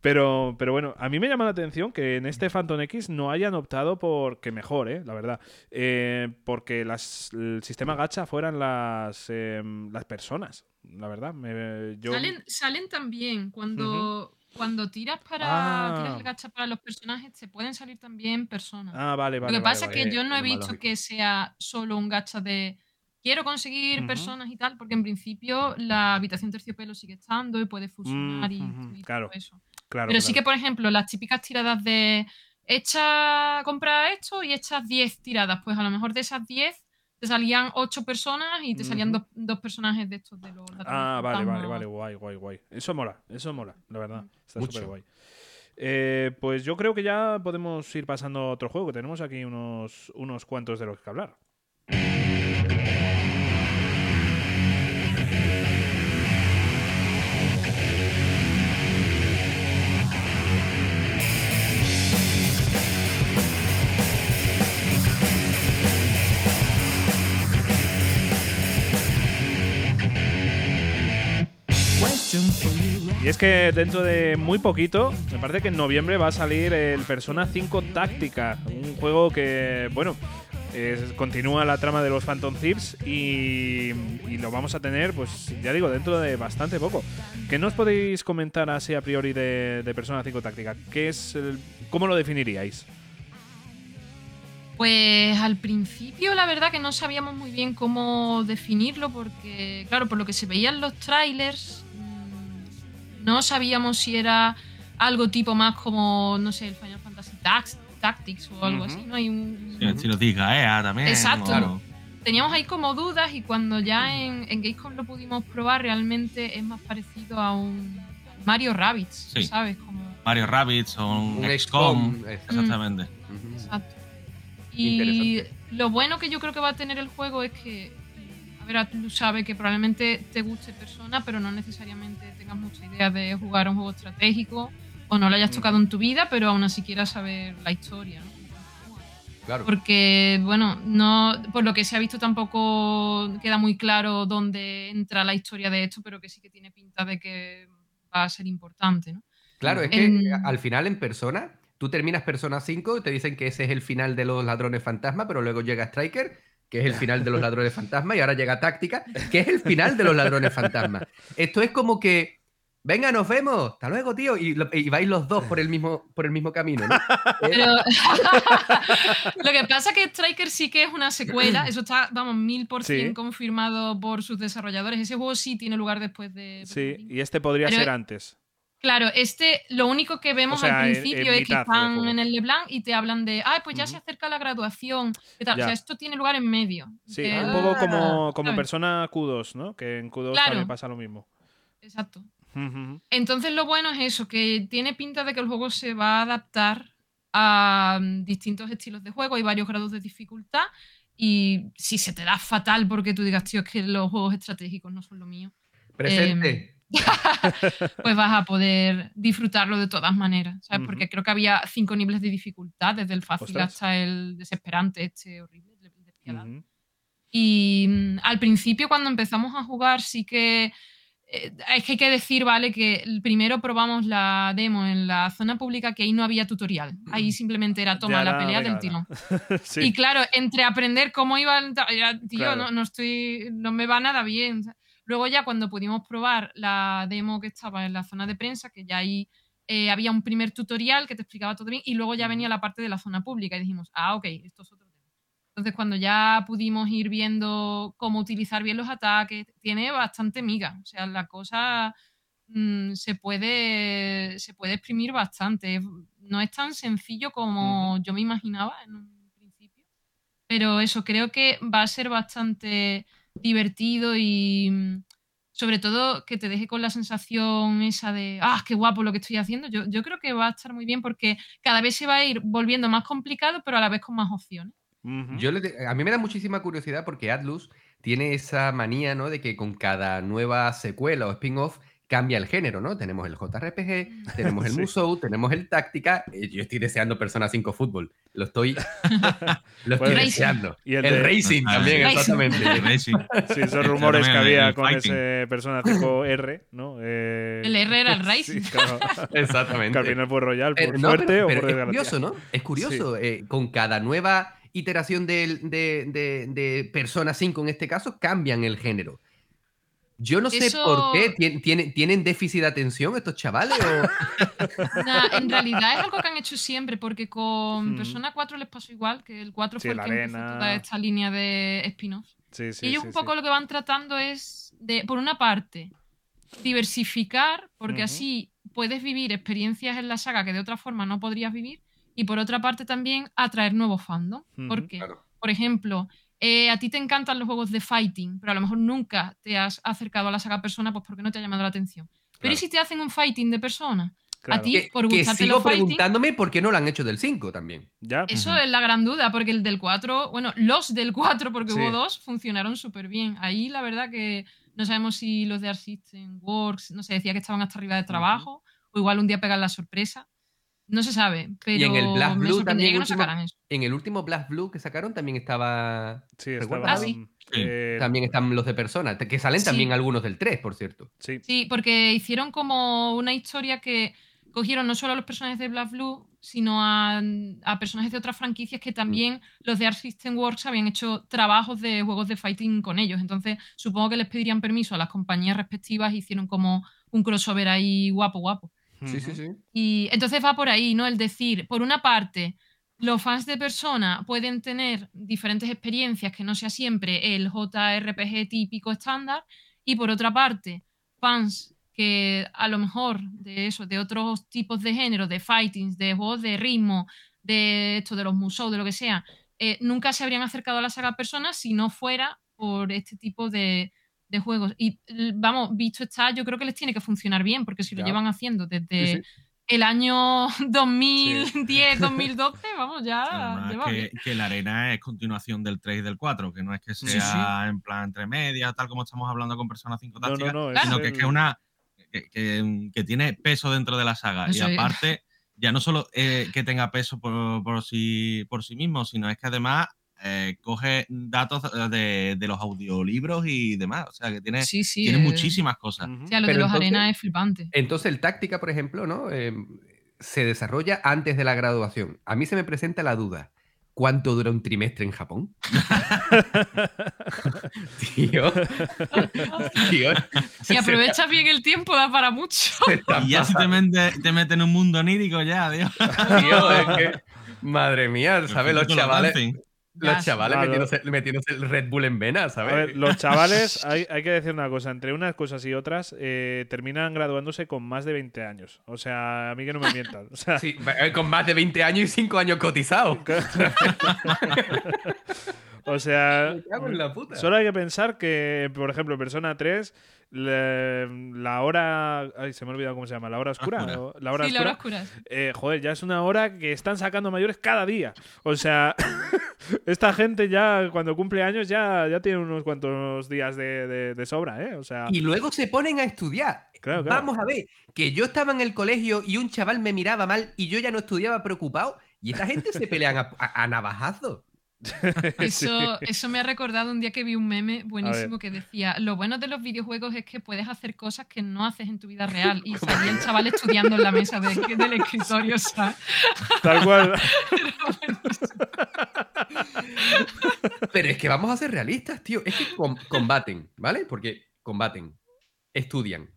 Pero, pero bueno, a mí me llama la atención que en este Phantom X no hayan optado por que mejor, ¿eh? la verdad. Eh, porque las, el sistema gacha fueran las, em, las personas, la verdad. Me- yo, Salen, salen también cuando, cuando tiras para Ah. tiras el gacha para los personajes, te pueden salir también personas. Ah, vale, vale. Lo que vale, pasa vale. es que yo no he visto que sea solo un gacha de quiero conseguir personas y tal, porque en principio la habitación terciopelo sigue estando y puede fusionar y, claro. todo eso. Claro, Pero sí que, por ejemplo, las típicas tiradas de echa, compra esto y echas 10 tiradas. Pues a lo mejor de esas 10 te salían 8 personas y te salían Ujú. dos, dos personajes de estos de los ladrones Ah, vale, fantasma. vale, vale, guay, guay, guay. Eso mola, eso mola, la verdad. Está Mucho. súper guay. Eh, pues yo creo que ya podemos ir pasando a otro juego, que tenemos aquí unos, unos cuantos de los que hablar. Y es que dentro de muy poquito, me parece que en noviembre va a salir el Persona 5 Táctica, un juego que, bueno, continúa la trama de los Phantom Thieves y, y lo vamos a tener, pues ya digo, dentro de bastante poco. ¿Qué nos podéis comentar así a priori de, de Persona 5 Táctica? ¿Qué es el- ¿Cómo lo definiríais? Pues al principio la verdad que no sabíamos muy bien cómo definirlo porque, claro, por lo que se veían los trailers, no sabíamos si era algo tipo más como, no sé, el Final Fantasy Tax- Tactics o algo así, ¿no? Hay un, Sí, el estilo de Gaea también. Exacto. claro. teníamos ahí como dudas y cuando ya en, en Gamescom lo pudimos probar, realmente es más parecido a un Mario Rabbids, Sí. ¿sabes? Como, Mario Rabbids o un, Un XCOM. Exactamente. Exacto. Y lo bueno que yo creo que va a tener el juego es que, ver, tú sabes que probablemente te guste Persona, pero no necesariamente tengas mucha idea de jugar un juego estratégico o no lo hayas tocado en tu vida, pero aún así quieras saber la historia, ¿no? Claro. Porque, bueno, no, por lo que se ha visto tampoco queda muy claro dónde entra la historia de esto, pero que sí que tiene pinta de que va a ser importante, ¿no? Claro, es que al final en persona, tú terminas Persona 5 y te dicen que ese es el final de los ladrones fantasma, pero luego llega Striker, que es el final de los ladrones fantasma, y ahora llega Táctica, que es el final de los ladrones fantasma. Esto es como que, venga, nos vemos, hasta luego, tío, y, vais los dos por el mismo, por el mismo camino, ¿no? Pero lo que pasa es que Striker sí que es una secuela, eso está, vamos, mil por cien confirmado por sus desarrolladores. Ese juego sí tiene lugar después de. Sí, y este podría Pero- ser antes. Claro, este, lo único que vemos O sea, al principio es que están en el LeBlanc y te hablan de, ay, pues ya se acerca la graduación. ¿qué tal? O sea, esto tiene lugar en medio. Sí, un poco como, como persona Q2, ¿no? Que en Q2 Claro. también pasa lo mismo. Exacto. Entonces lo bueno es eso, que tiene pinta de que el juego se va a adaptar a mm, distintos estilos de juego, hay varios grados de dificultad Y si se te da fatal porque tú digas, tío, es que los juegos estratégicos no son lo mío, Presente. pues vas a poder disfrutarlo de todas maneras, ¿sabes? Ujú. Porque creo que había cinco niveles de dificultad, desde el fácil Ostras. hasta el desesperante, este horrible, el despiadado. Ujú. Y mm, al principio, cuando empezamos a jugar, sí que. eh, es que hay que decir, ¿vale? Que primero probamos la demo en la zona pública, que ahí no había tutorial. Ahí simplemente era toma la era, pelea venga, del tirón. sí. Y claro, entre aprender cómo iba el. ya, tío, Claro. no, no estoy. No me va nada bien. Luego, ya cuando pudimos probar la demo que estaba en la zona de prensa, que ya ahí eh, había un primer tutorial que te explicaba todo bien, y luego ya venía la parte de la zona pública, y dijimos, ah, ok, esto es otro tema. Entonces, cuando ya pudimos ir viendo cómo utilizar bien los ataques, tiene bastante miga. O sea, la cosa mm, se, puede, se puede exprimir bastante. No es tan sencillo como yo me imaginaba en un principio. Pero eso, creo que va a ser bastante divertido y mm, sobre todo que te deje con la sensación esa de, ah, qué guapo lo que estoy haciendo. Yo, yo creo que va a estar muy bien porque cada vez se va a ir volviendo más complicado, pero a la vez con más opciones. Yo le a mí me da muchísima curiosidad porque Atlus tiene esa manía, ¿no? De que con cada nueva secuela o spin-off cambia el género, ¿no? Tenemos el JRPG, tenemos el Sí. Musou, tenemos el Táctica. eh, Yo estoy deseando Persona 5 Fútbol. Lo estoy, lo estoy Bueno, deseando. y el el de- Racing Ah, también, Racing. exactamente. Racing. Sí, esos rumores que había el con fighting. ese Persona 5R, ¿no? Eh, El R era el sí, Racing. claro. Exactamente. Que al final fue Royal, por Pero, no, suerte pero- o pero por es curioso, ¿no? Es curioso. eh, con cada nueva iteración de- de Persona 5, en este caso, cambian el género. Yo no sé Eso- por qué. ¿Tien- tienen- ¿Tienen déficit de atención estos chavales? o- Nah, en realidad es algo que han hecho siempre, porque con Mm. Persona 4 les pasó igual, que el 4 Sí, fue el la que empezó toda esta línea de spin-off. Sí, sí, y ellos sí, un sí. poco lo que van tratando es de, por una parte, diversificar, porque así puedes vivir experiencias en la saga que de otra forma no podrías vivir, y por otra parte también atraer nuevos fandom. Porque, Claro. por ejemplo, eh, a ti te encantan los juegos de fighting, pero a lo mejor nunca te has acercado a la saga persona pues porque no te ha llamado la atención. Pero ¿y si te hacen un fighting de persona? Claro. A ti, Que, por que gustarte sigo los fighting, preguntándome por qué no lo han hecho del 5 también. ¿Ya? eso es la gran duda, porque el del 4, bueno, los del 4, porque Sí. hubo dos, funcionaron súper bien. Ahí la verdad que no sabemos si los de Art System Works, no sé, decía que estaban hasta arriba de trabajo, o igual un día pegan la sorpresa. No se sabe, pero en el Black me Blue sorprendería también que no último- sacaran eso. En el último Blast Blue que sacaron también estaba. Sí, estaba. Ah, sí. eh, También están los de Persona, que salen Sí. también algunos del 3, por cierto. sí. Sí, porque hicieron como una historia que cogieron no solo a los personajes de Black Blue, sino a, a personajes de otras franquicias que también los de Art System Works habían hecho trabajos de juegos de fighting con ellos. Entonces, supongo que les pedirían permiso a las compañías respectivas y hicieron como un crossover ahí guapo, guapo. Sí, sí, sí. Y entonces va por ahí, ¿no? El decir, por una parte, los fans de Persona pueden tener diferentes experiencias que no sea siempre el JRPG típico estándar, y por otra parte, fans que a lo mejor de eso, de otros tipos de género, de fightings, de juegos de ritmo, de esto, de los musou, de lo que sea, eh, nunca se habrían acercado a la saga Persona si no fuera por este tipo de, de juegos. Y vamos, visto está, yo creo que les tiene que funcionar bien, porque si lo llevan haciendo desde Sí, sí. el año 2010, 2012, vamos, ya que, bien. que la arena es continuación del 3 y del 4, que no es que Sí, sea en plan entre medias, tal como estamos hablando con Persona 5 No, Táctica, no, no. Claro. sino es que es que una que, que- que tiene peso dentro de la saga. Eso y es. aparte, ya no solo eh, que tenga peso por, por sí, por sí mismo, sino es que además eh, coge datos de, de los audiolibros y demás. O sea, que tiene, Sí, sí. tiene eh, muchísimas cosas. O sea, lo de Pero los entonces- arenas es flipante. Entonces, el táctica, por ejemplo, ¿no? Eh, se desarrolla antes de la graduación. A mí se me presenta la duda. ¿Cuánto dura un trimestre en Japón? Tío. Tío. Si aprovechas bien el tiempo, da para mucho. Y ya si te metes te metes en un mundo onírico, ya, Dios. Tío, es que, madre mía, ¿sabes? Los chavales. Los chavales Claro. metiéndose, metiéndose el Red Bull en vena, A ¿sabes? ver, los chavales, hay, hay que decir una cosa, entre unas cosas y otras, eh, terminan graduándose con más de 20 años. O sea, a mí que no me mientan. O sea, Sí, eh, con más de 20 años y 5 años cotizados. O sea, Me cago en la puta. solo hay que pensar que, por ejemplo, en Persona 3, le- la hora. Ay, se me ha olvidado cómo se llama. ¿La hora oscura? Oscura. La hora sí, la oscura. hora oscura. eh, joder, ya es una hora que están sacando mayores cada día. O sea, esta gente ya cuando cumple años ya, ya tiene unos cuantos días de, de- de sobra, ¿eh? O sea, Y luego se ponen a estudiar. Claro, claro. Vamos a ver, que yo estaba en el colegio y un chaval me miraba mal y yo ya no estudiaba preocupado. Y esta gente se pelean a, a- a navajazos. Eso, eso me ha recordado un día que vi un meme buenísimo que decía: Lo bueno de los videojuegos es que puedes hacer cosas que no haces en tu vida real. Y salía el chaval estudiando en la mesa de- del escritorio, ¿sabes? tal cual. Pero es que vamos a ser realistas, tío. Es que com- combaten, ¿vale? Porque combaten, estudian,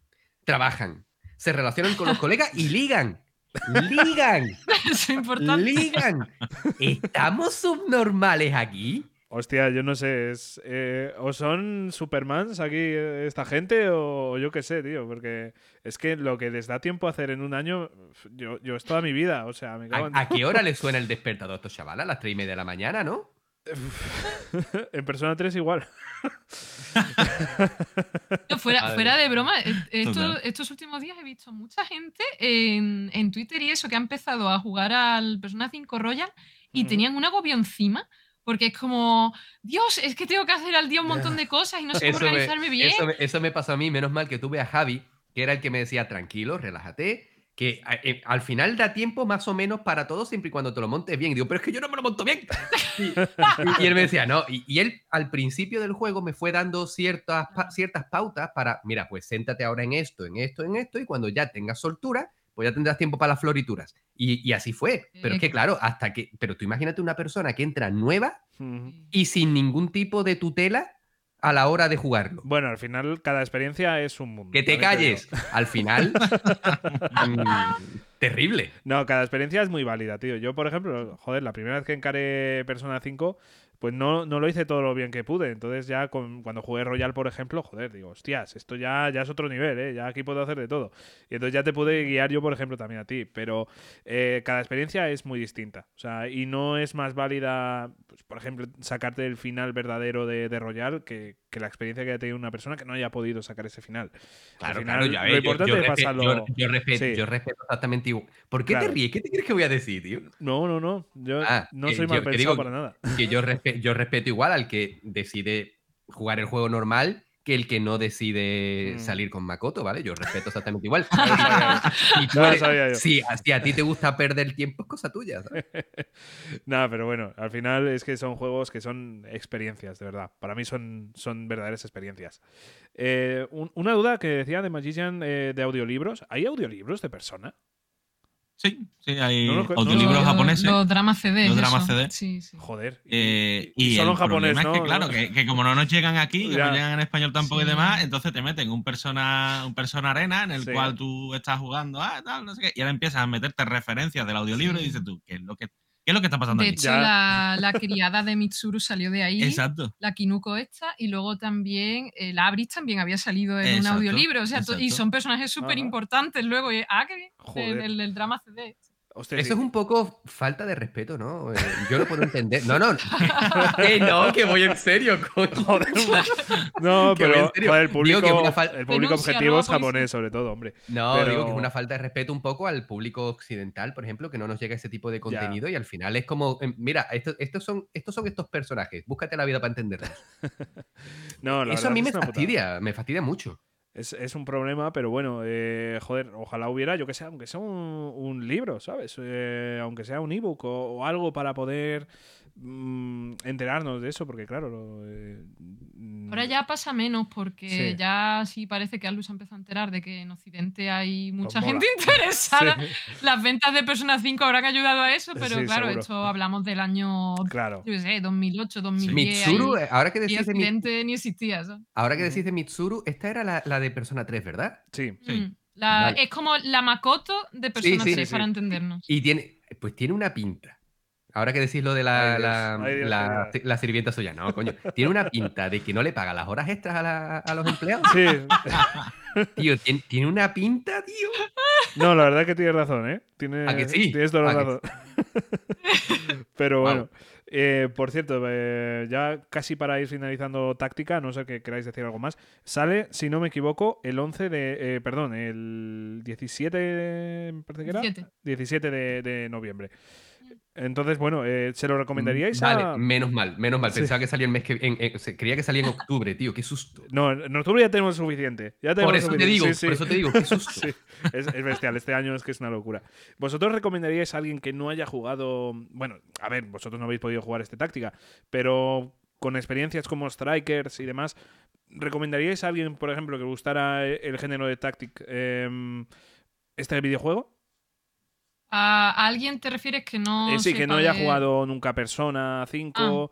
trabajan, se relacionan con los colegas y ligan. ¡Ligan! Eso es importante. ¡Ligan! ¿Estamos subnormales aquí? Hostia, yo no sé, es, eh, o son Supermans aquí eh, esta gente o yo qué sé, tío, porque es que lo que les da tiempo a hacer en un año, yo, yo es toda mi vida, o sea, me cago en... ¿A, a qué hora les suena el despertador a estos chavales? A las 3 y media de la mañana, ¿no? en Persona 3 igual. No, fuera, fuera de broma, esto- estos últimos días he visto mucha gente en, en Twitter y eso que ha empezado a jugar al Persona 5 Royal y tenían un agobio encima. Porque es como, Dios, es que tengo que hacer al día un montón de cosas y no sé cómo Eso me, organizarme bien. eso, me, eso me pasó a mí, menos mal que tuve a Javi, que era el que me decía, tranquilo, relájate, que a- eh, al final da tiempo más o menos para todo siempre y cuando te lo montes bien. Y digo, pero es que yo no me lo monto bien. Y, él me decía, no, y, y él al principio del juego me fue dando ciertas, pa- ciertas pautas para, mira, pues séntate ahora en esto, en esto, en esto, y cuando ya tengas soltura, pues ya tendrás tiempo para las florituras. Y, y así fue. Pero es que claro, hasta que, pero tú imagínate una persona que entra nueva y sin ningún tipo de tutela a la hora de jugarlo. Bueno, al final cada experiencia es un mundo. Que te digo. calles. Al final, mm, terrible. No, cada experiencia es muy válida, tío. Yo, por ejemplo, joder, la primera vez que encaré Persona 5, pues no, no lo hice todo lo bien que pude. Entonces ya con- cuando jugué Royal, por ejemplo, joder, digo, hostias, esto ya, ya es otro nivel, ¿eh? Ya aquí puedo hacer de todo. Y entonces ya te pude guiar yo, por ejemplo, también a ti. Pero eh, cada experiencia es muy distinta. O sea, y no es más válida, pues, por ejemplo, sacarte el final verdadero de, de Royal que, que la experiencia que haya tenido una persona que no haya podido sacar ese final. Al final, ya lo ves, importante yo, es respe- pasarlo- yo- yo respeto, Sí. yo respeto exactamente igual. ¿Por qué Claro. te ríes? ¿Qué te crees que voy a decir, tío? No, no, no. Yo Ah, no soy yo- mal pensado digo- para nada. Que yo, yo respeto igual al que decide jugar el juego normal que el que no decide Mm. salir con Makoto, ¿vale? Yo respeto exactamente igual. Yo. Si, a- ti te gusta perder tiempo, es cosa tuya. Nada, pero bueno, al final es que son juegos que son experiencias, de verdad. Para mí son, son verdaderas experiencias. Eh, un- una duda que decía de Magician eh, de audiolibros. ¿Hay audiolibros de persona? Sí, sí, hay No no audiolibros lo- japoneses. Los dramas CD. Los dramas CD. Sí, sí. Joder. eh, y y solo el en japonés, problema es ¿no? que, claro, que, que como no nos llegan aquí, que no llegan en español tampoco y Sí. demás, entonces te meten un persona, un persona arena en el Sí. cual tú estás jugando, ah, tal, no sé qué, y ahora empiezas a meterte referencias del audiolibro Sí. y dices tú, ¿qué es lo que, qué es lo que está pasando De aquí? hecho, la, la criada de Mitsuru salió de ahí. Exacto. La Kinuko esta, y luego también eh, la Abris también había salido en un audiolibro. O sea, y son personajes súper importantes luego. y- ah, qué bien. Joder. El, el- el drama CD. Hostia, Eso sí. es un poco falta de respeto, ¿no? Eh, yo lo puedo entender. No, no. Que no, que voy en serio, coño. No, que pero joder, el Digo público, que es una fal- el público Denuncia, objetivo ¿no? es japonés, sobre todo, hombre. No, Pero- digo que es una falta de respeto un poco al público occidental, por ejemplo, que no nos llega ese tipo de contenido y al final es como, em, mira, esto- estos, son, estos son estos personajes, búscate la vida para entenderlos. No, la Eso a mí es me putada. fastidia, me fastidia mucho. Es, es un problema, pero bueno, eh, joder, ojalá hubiera, yo que sé, aunque sea un, un libro, ¿sabes? Eh, aunque sea un ebook o, o algo para poder mm, enterarnos de eso, porque claro, lo, eh, mm, Ahora ya pasa menos porque Sí. ya sí parece que Atlus se empezó a enterar de que en Occidente hay mucha mola. gente interesada. Sí, Las ventas de Persona 5 habrán ayudado a eso, pero Sí, claro, seguro. esto hablamos del año, claro. yo qué sé, 2008, 2010. Mitsuru, ahí, ahora que y decís de, ni existía. ¿sabes? ahora que decís de Mitsuru, esta era la, la de Persona 3, ¿verdad? Sí. Sí. Mm. La- Vale. Es como la Makoto de Persona sí, 3, sí, para sí. entendernos. Y tiene, pues tiene una pinta. Ahora que decís lo de la, Ay, Dios, la, ay, Dios, la- ay, Dios. la sirvienta suya, no, coño. Tiene una pinta de que no le paga las horas extras a, la- a los empleados. Sí. Tío, tiene, tiene una pinta, tío. No, la verdad que tienes razón, ¿eh? Tiene, ¿A que sí? Tienes toda la ¿A que razón. Pero bueno. Eh, por cierto, eh, ya casi para ir finalizando táctica, no sé que queráis decir algo más. Sale, si no me equivoco, el 11 de. eh, perdón, el 17. me parece que era. 17. 17 de, de noviembre. Entonces, bueno, eh, ¿se lo recomendaríais Vale, a.? menos mal, menos mal. Sí. Pensaba que salía el mes que en- creía que salía en octubre, tío, qué susto. No, en octubre ya tenemos suficiente. Ya tenemos Por eso te suficiente. digo, Sí, sí. por eso te digo, qué susto. Es, es bestial. Este año es que es una locura. ¿Vosotros recomendaríais a alguien que no haya jugado? Bueno, a ver, vosotros no habéis podido jugar este táctica, pero con experiencias como Strikers y demás, ¿recomendaríais a alguien, por ejemplo, que gustara el género de Tactic em, este videojuego? ¿A alguien te refieres que no. Eh, sí, que no haya de- jugado nunca Persona 5.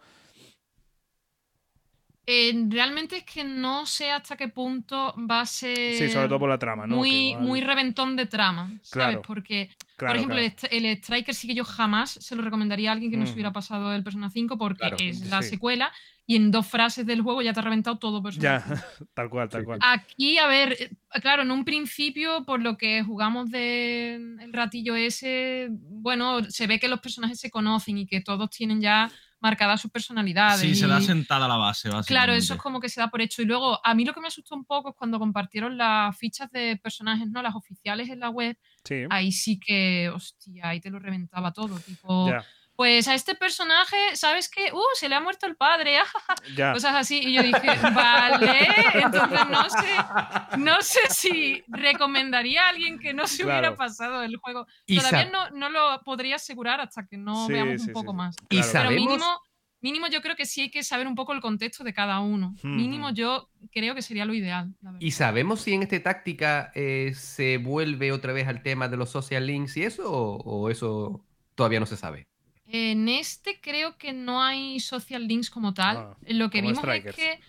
Eh, realmente es que no sé hasta qué punto va a ser. sí, sobre todo por la trama, Muy, igual- muy reventón de trama, ¿sabes? Claro, Porque, claro, por ejemplo, claro. el, Stri- el Striker sí que yo jamás se lo recomendaría a alguien que no se Mm. hubiera pasado el Persona 5 porque Claro, es la sí. secuela y en dos frases del juego ya te ha reventado todo Persona Ya, 5. tal cual, tal Sí, cual. Aquí, a ver, eh, claro, en un principio, por lo que jugamos de el ratillo ese, bueno, se ve que los personajes se conocen y que todos tienen ya marcadas sus personalidades. Sí, se da sentada la base, básicamente. Claro, eso es como que se da por hecho. Y luego, a mí lo que me asustó un poco es cuando compartieron las fichas de personajes, ¿no? Las oficiales en la web. Sí, Ahí sí que, hostia, ahí te lo reventaba todo. Tipo, ya, pues a este personaje, ¿sabes qué? ¡Uh! Se le ha muerto el padre. ah, ya. Cosas así. Y yo dije, vale. Entonces no sé, no sé si recomendaría a alguien que no se Claro. hubiera pasado el juego. Y Todavía no, no lo podría asegurar hasta que no Sí, veamos sí, un poco sí. más. Y Claro, Pero ¿Sabemos? mínimo, mínimo yo creo que sí hay que saber un poco el contexto de cada uno. Ujú. Mínimo yo creo que sería lo ideal. la verdad. ¿Y sabemos si en esta táctica eh, se vuelve otra vez al tema de los social links y eso? ¿O, o eso todavía no se sabe? En este creo que no hay social links como tal. Ah, Lo que vimos Strikers. es que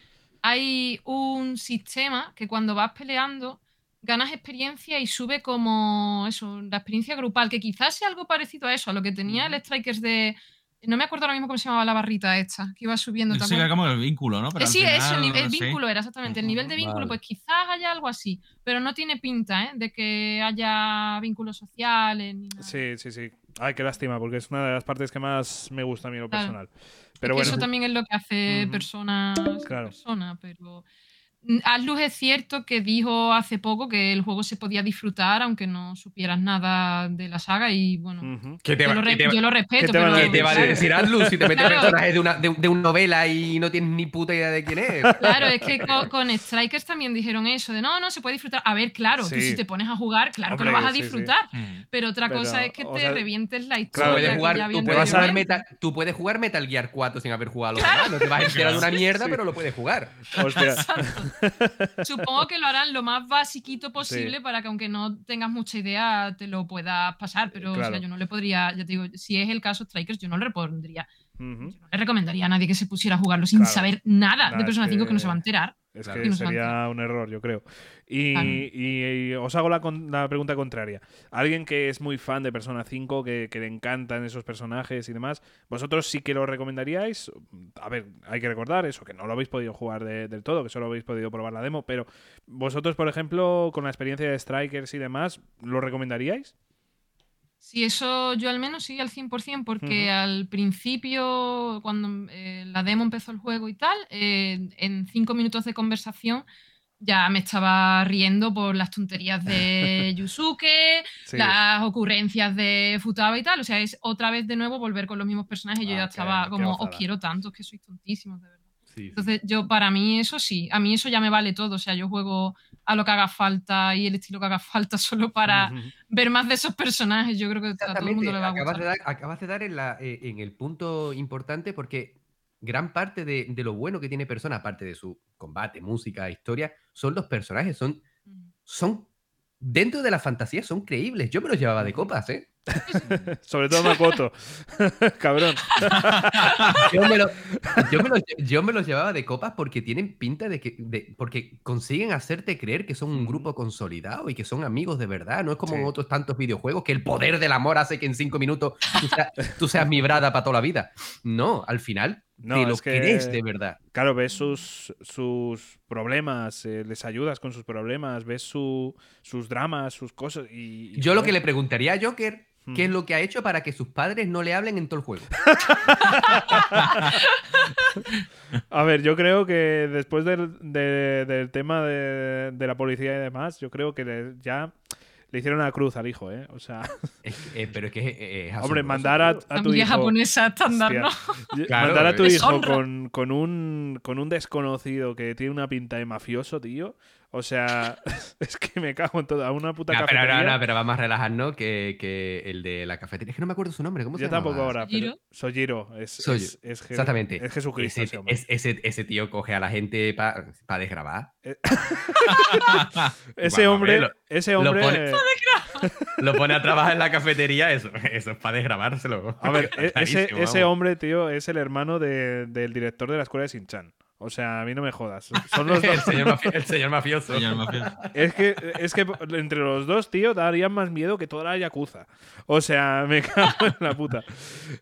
hay un sistema que cuando vas peleando ganas experiencia y sube como eso, la experiencia grupal, que quizás sea algo parecido a eso, a lo que tenía el Strikers de... No me acuerdo ahora mismo cómo se llamaba la barrita esta, que iba subiendo. ¿te Sí, que acuerdas? como el vínculo, ¿no? Pero Eh, sí, eso, el, sí. vínculo era exactamente. El nivel de vínculo, Vale. pues quizás haya algo así, pero no tiene pinta ¿eh? de que haya vínculos sociales ni nada. Sí, sí, sí. Ay, qué lástima, porque es una de las partes que más me gusta a mí lo Claro. personal. Es Pero que bueno, eso también es lo que hace Ujú. personas Claro. persona, pero Atlus es cierto que dijo hace poco que el juego se podía disfrutar aunque no supieras nada de la saga y bueno, ujú. ¿Qué te yo, va, lo, re- qué te va- yo lo respeto, te pero qué te va a decir Atlus si te metes Claro. personajes de una, de, de una novela y no tienes ni puta idea de quién es? Claro, es que co- con, Strikers también dijeron eso, de no, no, se puede disfrutar. A ver, claro, tú Sí. si te pones a jugar, claro que lo vas a sí, sí. disfrutar. Mm. Pero otra Pero, cosa es que te sea, revientes la historia. puedes jugar, tú puedes. Metal, tú puedes jugar Metal Gear 4 sin haber jugado a los demás. No te vas a enterar de una mierda, Sí. pero lo puedes jugar. Hostia. Supongo que lo harán lo más basiquito posible Sí. para que aunque no tengas mucha idea te lo puedas pasar, pero o sea, yo no le podría, ya te digo, si es el caso Strikers, yo no le pondría, yo no le recomendaría a nadie que se pusiera a jugarlo sin Claro. saber nada Nada, de Persona es 5 que que- no se va a enterar. Es Claro. que sería un error, yo creo. Y- y os hago la, con- la pregunta contraria. Alguien que es muy fan de Persona 5, que, que le encantan esos personajes y demás, ¿vosotros sí que lo recomendaríais? A ver, hay que recordar eso, que no lo habéis podido jugar de- del todo, que solo habéis podido probar la demo, pero vosotros, por ejemplo, con la experiencia de Strikers y demás, ¿lo recomendaríais? Sí, eso yo al menos sí al 100%, porque al principio, cuando eh, la demo empezó el juego y tal, eh, en cinco minutos de conversación ya me estaba riendo por las tonterías de Yusuke, Sí. las ocurrencias de Futaba y tal. O sea, es otra vez de nuevo volver con los mismos personajes. Yo Ah, ya estaba qué como, os quiero tanto, es que sois tontísimos, de verdad. Entonces, yo, para mí, eso sí, a mí eso ya me vale todo. O sea, yo juego a lo que haga falta y el estilo que haga falta solo para ver más de esos personajes. Yo creo que a todo el mundo le va a acabas de gustar. dar, acabas de dar en, la- eh, en el punto importante porque gran parte de, de lo bueno que tiene Persona, aparte de su combate, música, historia, son los personajes, son, son dentro de la fantasía, son creíbles. Yo me los llevaba de copas, ¿eh? Sobre todo Makoto. Cabrón. Yo me, lo- yo me los, yo me los llevaba de copas porque tienen pinta de que. de- porque consiguen hacerte creer que son un grupo consolidado y que son amigos de verdad. No es como Sí. en otros tantos videojuegos que el poder del amor hace que en cinco minutos tú, sea- tú seas mi brada para toda la vida. No, al final No, te lo es que- crees de verdad. Claro, ves sus, sus problemas, eh, les ayudas con sus problemas, ves su- sus dramas, sus cosas. Y, y, Yo lo que le preguntaría a Joker qué es lo que ha hecho para que sus padres no le hablen en todo el juego. A ver, yo creo que después del, de- del tema de, de la policía y demás, yo creo que le- ya le hicieron una cruz al hijo, ¿eh? O sea, Es que- eh, pero es que es- es hombre, mandar a, tu hijo. japonesa estándar, ¿no? Claro, mandar a tu hijo con, con un, con un desconocido que tiene una pinta de mafioso, tío. O sea, es que me cago en todo. A una puta No, pero, cafetería. no, no, pero vamos a relajarnos que, que el de la cafetería. Es que no me acuerdo su nombre. ¿Cómo se Yo tampoco ahora, pero ¿Sojiro? Es, Soy- es, es Exactamente. Es Jesucristo. Ese, ese ese, ese tío coge a la gente para desgrabar. ese Vamos a hombre, lo- ese lo hombre. pone- eh, Lo pone a trabajar en la cafetería, eso, eso es para desgrabárselo. A ver, e- ese, ese hombre, tío, es el hermano de- del director de la escuela de Sinchan. O sea, a mí no me jodas. Son los el, dos. señor mafi- el señor mafioso. Señor mafioso. Es que, es que entre los dos, tío, darían más miedo que toda la Yakuza. O sea, me cago en la puta.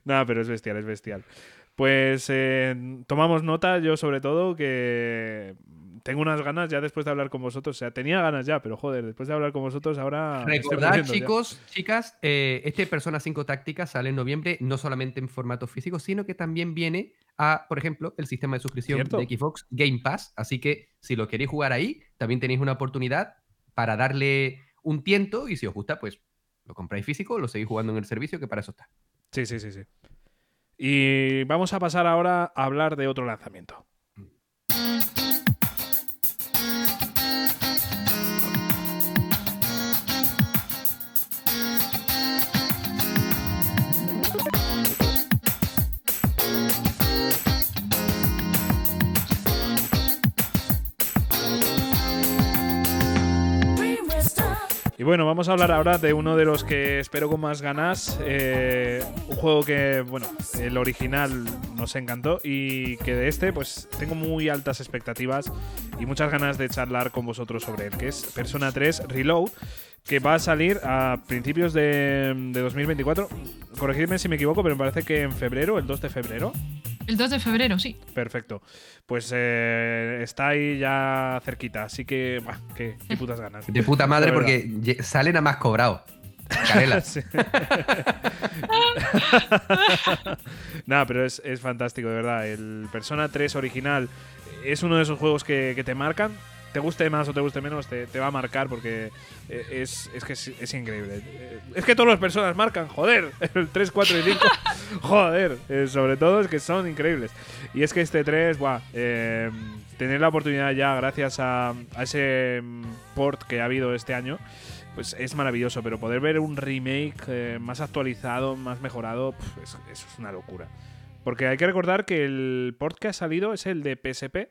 Nada, pero es bestial, es bestial. Pues eh, tomamos nota, yo sobre todo, que tengo unas ganas ya después de hablar con vosotros. O sea, tenía ganas ya, pero joder, después de hablar con vosotros ahora... Recordad, ya. chicos, chicas, eh, este Persona 5 Táctica sale en noviembre, no solamente en formato físico, sino que también viene a, por ejemplo, el sistema de suscripción Cierto. de Xbox Game Pass. Así que si lo queréis jugar ahí, también tenéis una oportunidad para darle un tiento y si os gusta, pues lo compráis físico, lo seguís jugando en el servicio, que para eso está. Sí, sí, sí, sí. Y vamos a pasar ahora a hablar de otro lanzamiento. Y bueno, vamos a hablar ahora de uno de los que espero con más ganas. eh, un juego que, bueno, el original nos encantó y que de este, pues tengo muy altas expectativas y muchas ganas de charlar con vosotros sobre él, que es Persona 3 Reload, que va a salir a principios de, de 2024. Corregidme si me equivoco, pero me parece que en febrero, el 2 de febrero. El 2 de febrero, sí. Perfecto. Pues eh, está ahí ya cerquita, así que, qué, qué putas ganas. De puta madre, porque salen a más cobrado. Canela. Sí. Nada, pero es, es fantástico, de verdad. El Persona 3 original es uno de esos juegos que, que te marcan. Te guste más o te guste menos, te, te va a marcar porque eh, es, es que es, es increíble. Eh, Es que todas las personas marcan, joder. El 3, 4 y 5, joder. Eh, sobre todo es que son increíbles. Y es que este 3, buah, eh, tener la oportunidad ya, gracias a, a ese mm, port que ha habido este año, pues es maravilloso, pero poder ver un remake eh, más actualizado, más mejorado, pf, es- eso es una locura. Porque hay que recordar que el port que ha salido es el de PSP,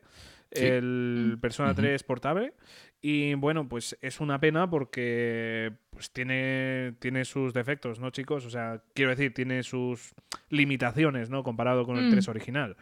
Sí. el Mm. Persona Ujú. 3 portable. Y bueno, pues es una pena porque pues tiene, tiene sus defectos, ¿no, chicos? O sea, quiero decir, tiene sus limitaciones, ¿no? Comparado con el Mm. 3 original.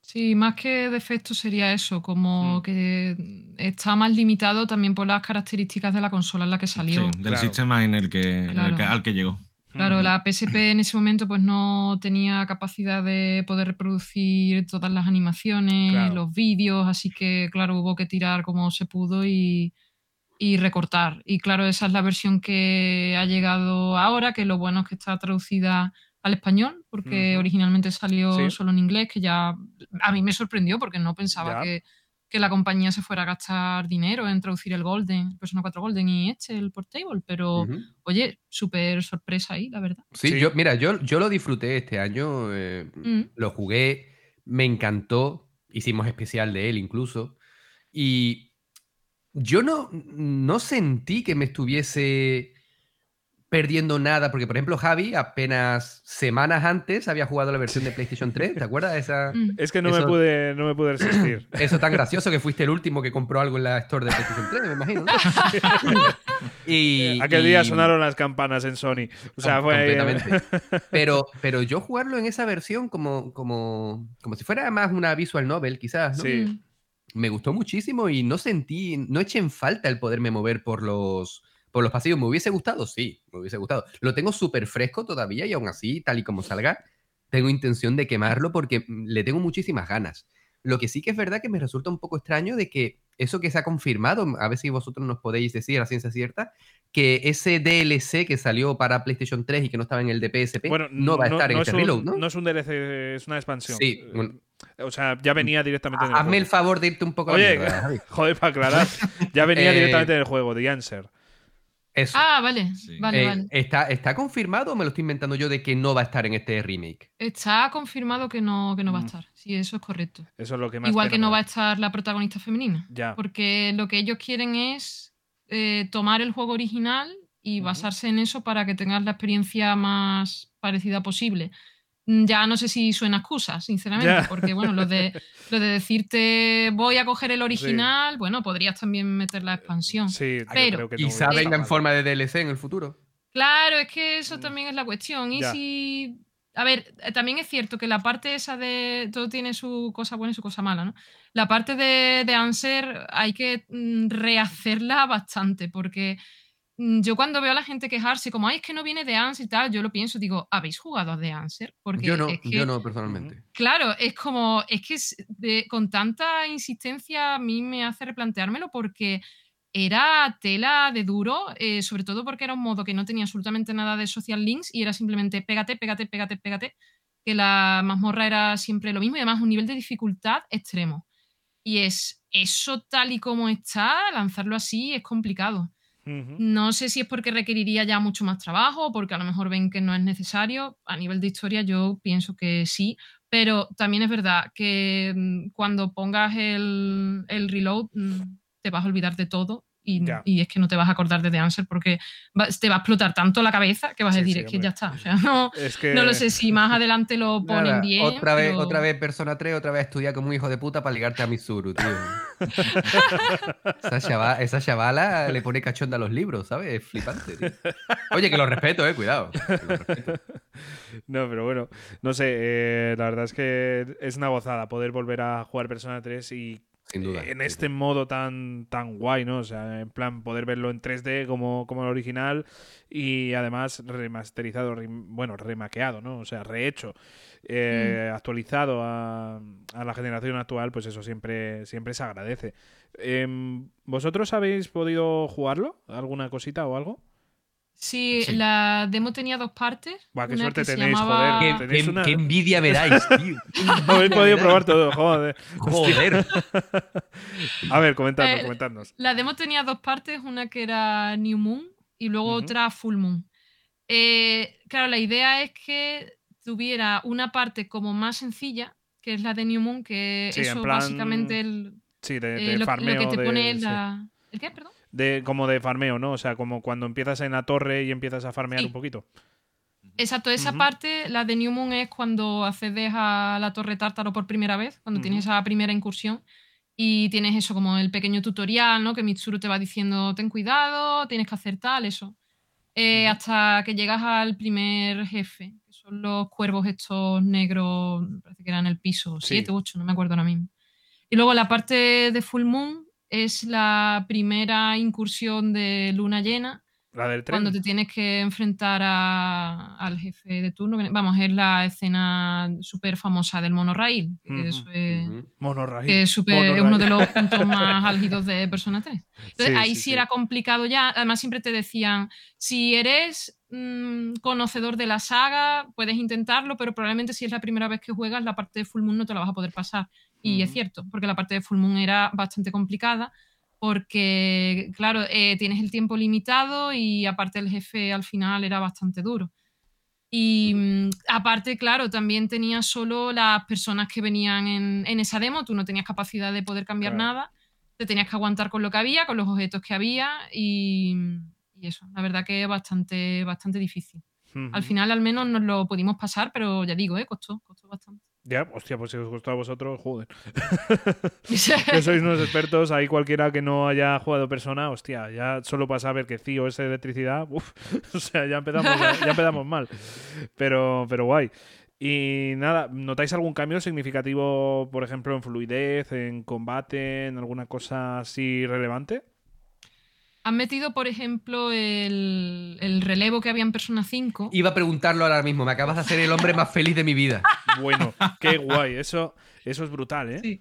Sí, más que defecto sería eso, como Mm. que está más limitado también por las características de la consola en la que salió. Sí, del Claro. sistema en el que, en el Claro. que- al que llegó. Claro, la PSP en ese momento pues no tenía capacidad de poder reproducir todas las animaciones, Claro. los vídeos, así que claro, hubo que tirar como se pudo y, y recortar. Y claro, esa es la versión que ha llegado ahora, que lo bueno es que está traducida al español, porque originalmente salió Sí. solo en inglés, que ya a mí me sorprendió porque no pensaba Ya. que, que la compañía se fuera a gastar dinero en traducir el Golden, el Persona 4 Golden y este, el Portable, pero oye, súper sorpresa ahí, la verdad. Sí, Sí. yo, mira, yo, yo lo disfruté este año, eh, Mm. lo jugué, me encantó, hicimos especial de él incluso, y yo no, no sentí que me estuviese perdiendo nada, porque por ejemplo Javi apenas semanas antes había jugado la versión de PlayStation 3, ¿te acuerdas? Esa, Mm. Es que no me Eso- pude, no me pude resistir. eso tan gracioso que fuiste el último que compró algo en la store de PlayStation 3, me imagino. ¿no? y, Aquel día sonaron las campanas en Sony. O sea, fue ahí- completamente. Pero, pero yo jugarlo en esa versión como, como, como si fuera más una visual novel, quizás, ¿no? Sí. Mm. Me gustó muchísimo y no sentí, no eché en falta el poderme mover por los, por los pasillos. ¿Me hubiese gustado? Sí, me hubiese gustado. Lo tengo súper fresco todavía y aún así, tal y como salga, tengo intención de quemarlo porque mm, le tengo muchísimas ganas. Lo que sí que es verdad que me resulta un poco extraño de que eso que se ha confirmado, a ver si vosotros nos podéis decir a ciencia cierta, que ese DLC que salió para PlayStation 3 y que no estaba en el de PSP Bueno, no va a estar en es este un- reload, ¿no? No es un DLC, es una expansión. Sí, Eh, bueno. O sea, ya venía directamente en el Hazme el favor de irte un poco a la Oye, mierda, joder, para aclarar. Ya venía Eh, directamente en el juego, The Answer. Eso. Ah, vale. Sí. Vale, Eh, vale. ¿está, ¿Está confirmado o me lo estoy inventando yo de que no va a estar en este remake? Está confirmado que no, que no va a Mm. estar. Sí, eso es correcto. Eso es lo que más Igual que no va a estar la protagonista femenina. Ya. Porque lo que ellos quieren es eh, tomar el juego original y basarse en eso para que tengas la experiencia más parecida posible. Mm, Ya no sé si suena excusa, sinceramente, porque bueno, lo de, lo de decirte voy a coger el original, bueno, podrías también meter la expansión. Sí, Pero- creo que no Quizá venga en forma de DLC en el futuro. Claro, es que eso Mm. también es la cuestión. Y si. A ver, eh, también es cierto que la parte esa de. Todo tiene su cosa buena y su cosa mala, ¿no? La parte de, de Answer hay que mm, rehacerla bastante, porque yo cuando veo a la gente quejarse, como, ay, es que no viene de Answer y tal, yo lo pienso, digo, ¿habéis jugado a The Answer? Porque Yo no, es que- yo no personalmente. Claro, es como, es que es de- con tanta insistencia a mí me hace replanteármelo porque era tela de duro, eh, sobre todo porque era un modo que no tenía absolutamente nada de social links y era simplemente pégate, pégate, pégate, pégate, que la mazmorra era siempre lo mismo y además un nivel de dificultad extremo. Y es eso tal y como está, lanzarlo así es complicado. No sé si es porque requeriría ya mucho más trabajo, o porque a lo mejor ven que no es necesario. A nivel de historia yo pienso que sí, pero también es verdad que mm, cuando pongas el, el reload mm, te vas a olvidar de todo y, es que no te vas a acordar de The Answer porque va- te va a explotar tanto la cabeza que vas a decir, sí, es que ya está. O sea, no, Es que. no lo sé si más adelante lo ponen Nada, bien. otra vez, pero- otra vez Persona 3, otra vez estudiar como un hijo de puta para ligarte a Mitsuru, tío. esa, chava- esa chavala le pone cachonda a los libros, ¿sabes? Es flipante, tío. Oye, que lo respeto, eh, cuidado. respeto. No, pero bueno, no sé, eh, la verdad es que es una gozada poder volver a jugar Persona 3 y Sin duda. en este modo tan, tan guay, ¿no? O sea, en plan poder verlo en 3D como, como el original y además remasterizado, rem- bueno, remaqueado, ¿no? O sea, rehecho, eh, Mm. actualizado a, a la generación actual, pues eso siempre, siempre se agradece. Em, ¿Vosotros habéis podido jugarlo? ¿Alguna cosita o algo? Sí, Sí. la demo tenía dos partes. Buah, qué una suerte tenéis, llamaba- joder. Qué, Tenéis qué- una- qué envidia me dais, tío. Qué Habéis podido probar todo, joder. Joder. A ver, comentadnos, Eh, comentadnos. La demo tenía dos partes, una que era New Moon y luego otra Full Moon. Eh, claro, la idea es que tuviera una parte como más sencilla, que es la de New Moon, que Sí, eso plan, básicamente el, Sí, de, eh, de lo, lo farmeo. que te de- pone es sí. la... ¿El qué? Perdón. De, como de farmeo, ¿no? O sea, como cuando empiezas en la torre y empiezas a farmear Sí. un poquito. Exacto, esa parte, la de New Moon, es cuando accedes a la Torre Tártaro por primera vez, cuando tienes esa primera incursión. Y tienes eso como el pequeño tutorial, ¿no? Que Mitsuru te va diciendo, ten cuidado, tienes que hacer tal, eso. Eh. Hasta que llegas al primer jefe, que son los cuervos estos negros, me parece que eran el piso Sí. 7 u 8, no me acuerdo ahora mismo. Y luego la parte de Full Moon es la primera incursión de luna llena, La del tren. cuando te tienes que enfrentar a- al jefe de turno. que- Vamos, es la escena súper famosa del monorail. que Ujú, eso es, Ujú. Monorraíl. que es, Monorail. uno de los puntos más álgidos de Persona 3. Entonces, Sí, ahí sí, sí, sí. era complicado ya. Además, siempre te decían, si eres mm, conocedor de la saga, puedes intentarlo, pero probablemente si es la primera vez que juegas, la parte de Full Moon no te la vas a poder pasar. Y es cierto, porque la parte de Full Moon era bastante complicada porque, claro, eh, tienes el tiempo limitado y aparte el jefe al final era bastante duro. Y mm, aparte, claro, también tenías solo las personas que venían en, en esa demo, tú no tenías capacidad de poder cambiar Claro. nada, te tenías que aguantar con lo que había, con los objetos que había y, y eso, la verdad que es bastante, bastante difícil. Al final al menos nos lo pudimos pasar, pero ya digo, ¿eh? costó, costó bastante. Ya, hostia, pues si os gustó a vosotros, joder. que sois unos expertos, ahí cualquiera que no haya jugado persona, hostia, ya solo para saber que CIO es electricidad, uf, o sea, ya empezamos, ya empezamos mal. Pero, pero guay. Y nada, ¿notáis algún cambio significativo, por ejemplo, en fluidez, en combate, en alguna cosa así relevante? Han metido, por ejemplo, el, el relevo que había en Persona 5. Iba a preguntarlo ahora mismo. Me acabas de hacer el hombre más feliz de mi vida. Bueno, qué guay, eso, eso es brutal, ¿eh? Sí.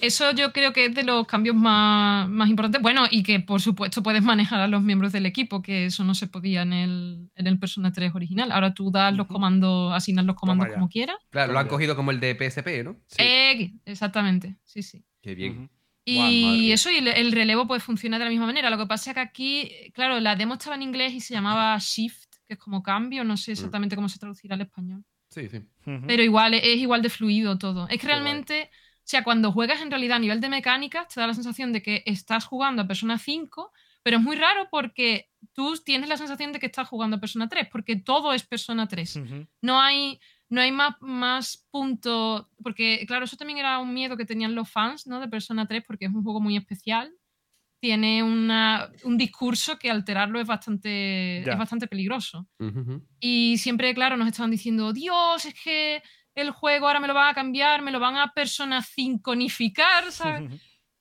Eso yo creo que es de los cambios más, más importantes. Bueno, y que por supuesto puedes manejar a los miembros del equipo, que eso no se podía en el, en el Persona 3 original. Ahora tú das los comandos, asignas los comandos como quieras. Claro, lo han cogido como el de PSP, ¿no? Sí. Eh, exactamente, sí, sí. Qué bien. Y eso, y el, el relevo pues funciona de la misma manera. Lo que pasa es que aquí, claro, la demo estaba en inglés y se llamaba Shift, que es como cambio, no Mm. sé exactamente cómo se traducirá al español. Sí, sí. Pero igual, es igual de fluido todo. Es que realmente, o sea, cuando juegas en realidad a nivel de mecánicas, te da la sensación de que estás jugando a Persona 5, pero es muy raro porque tú tienes la sensación de que estás jugando a Persona 3, porque todo es Persona 3. Ujú. No hay, no hay más, más puntos, porque claro, eso también era un miedo que tenían los fans ¿no? de Persona 3, porque es un juego muy especial. Tiene una- un discurso que alterarlo es bastante, es bastante peligroso. Y siempre, claro, nos estaban diciendo, Dios, es que el juego ahora me lo van a cambiar, me lo van a persona cinconificar, ¿sabes?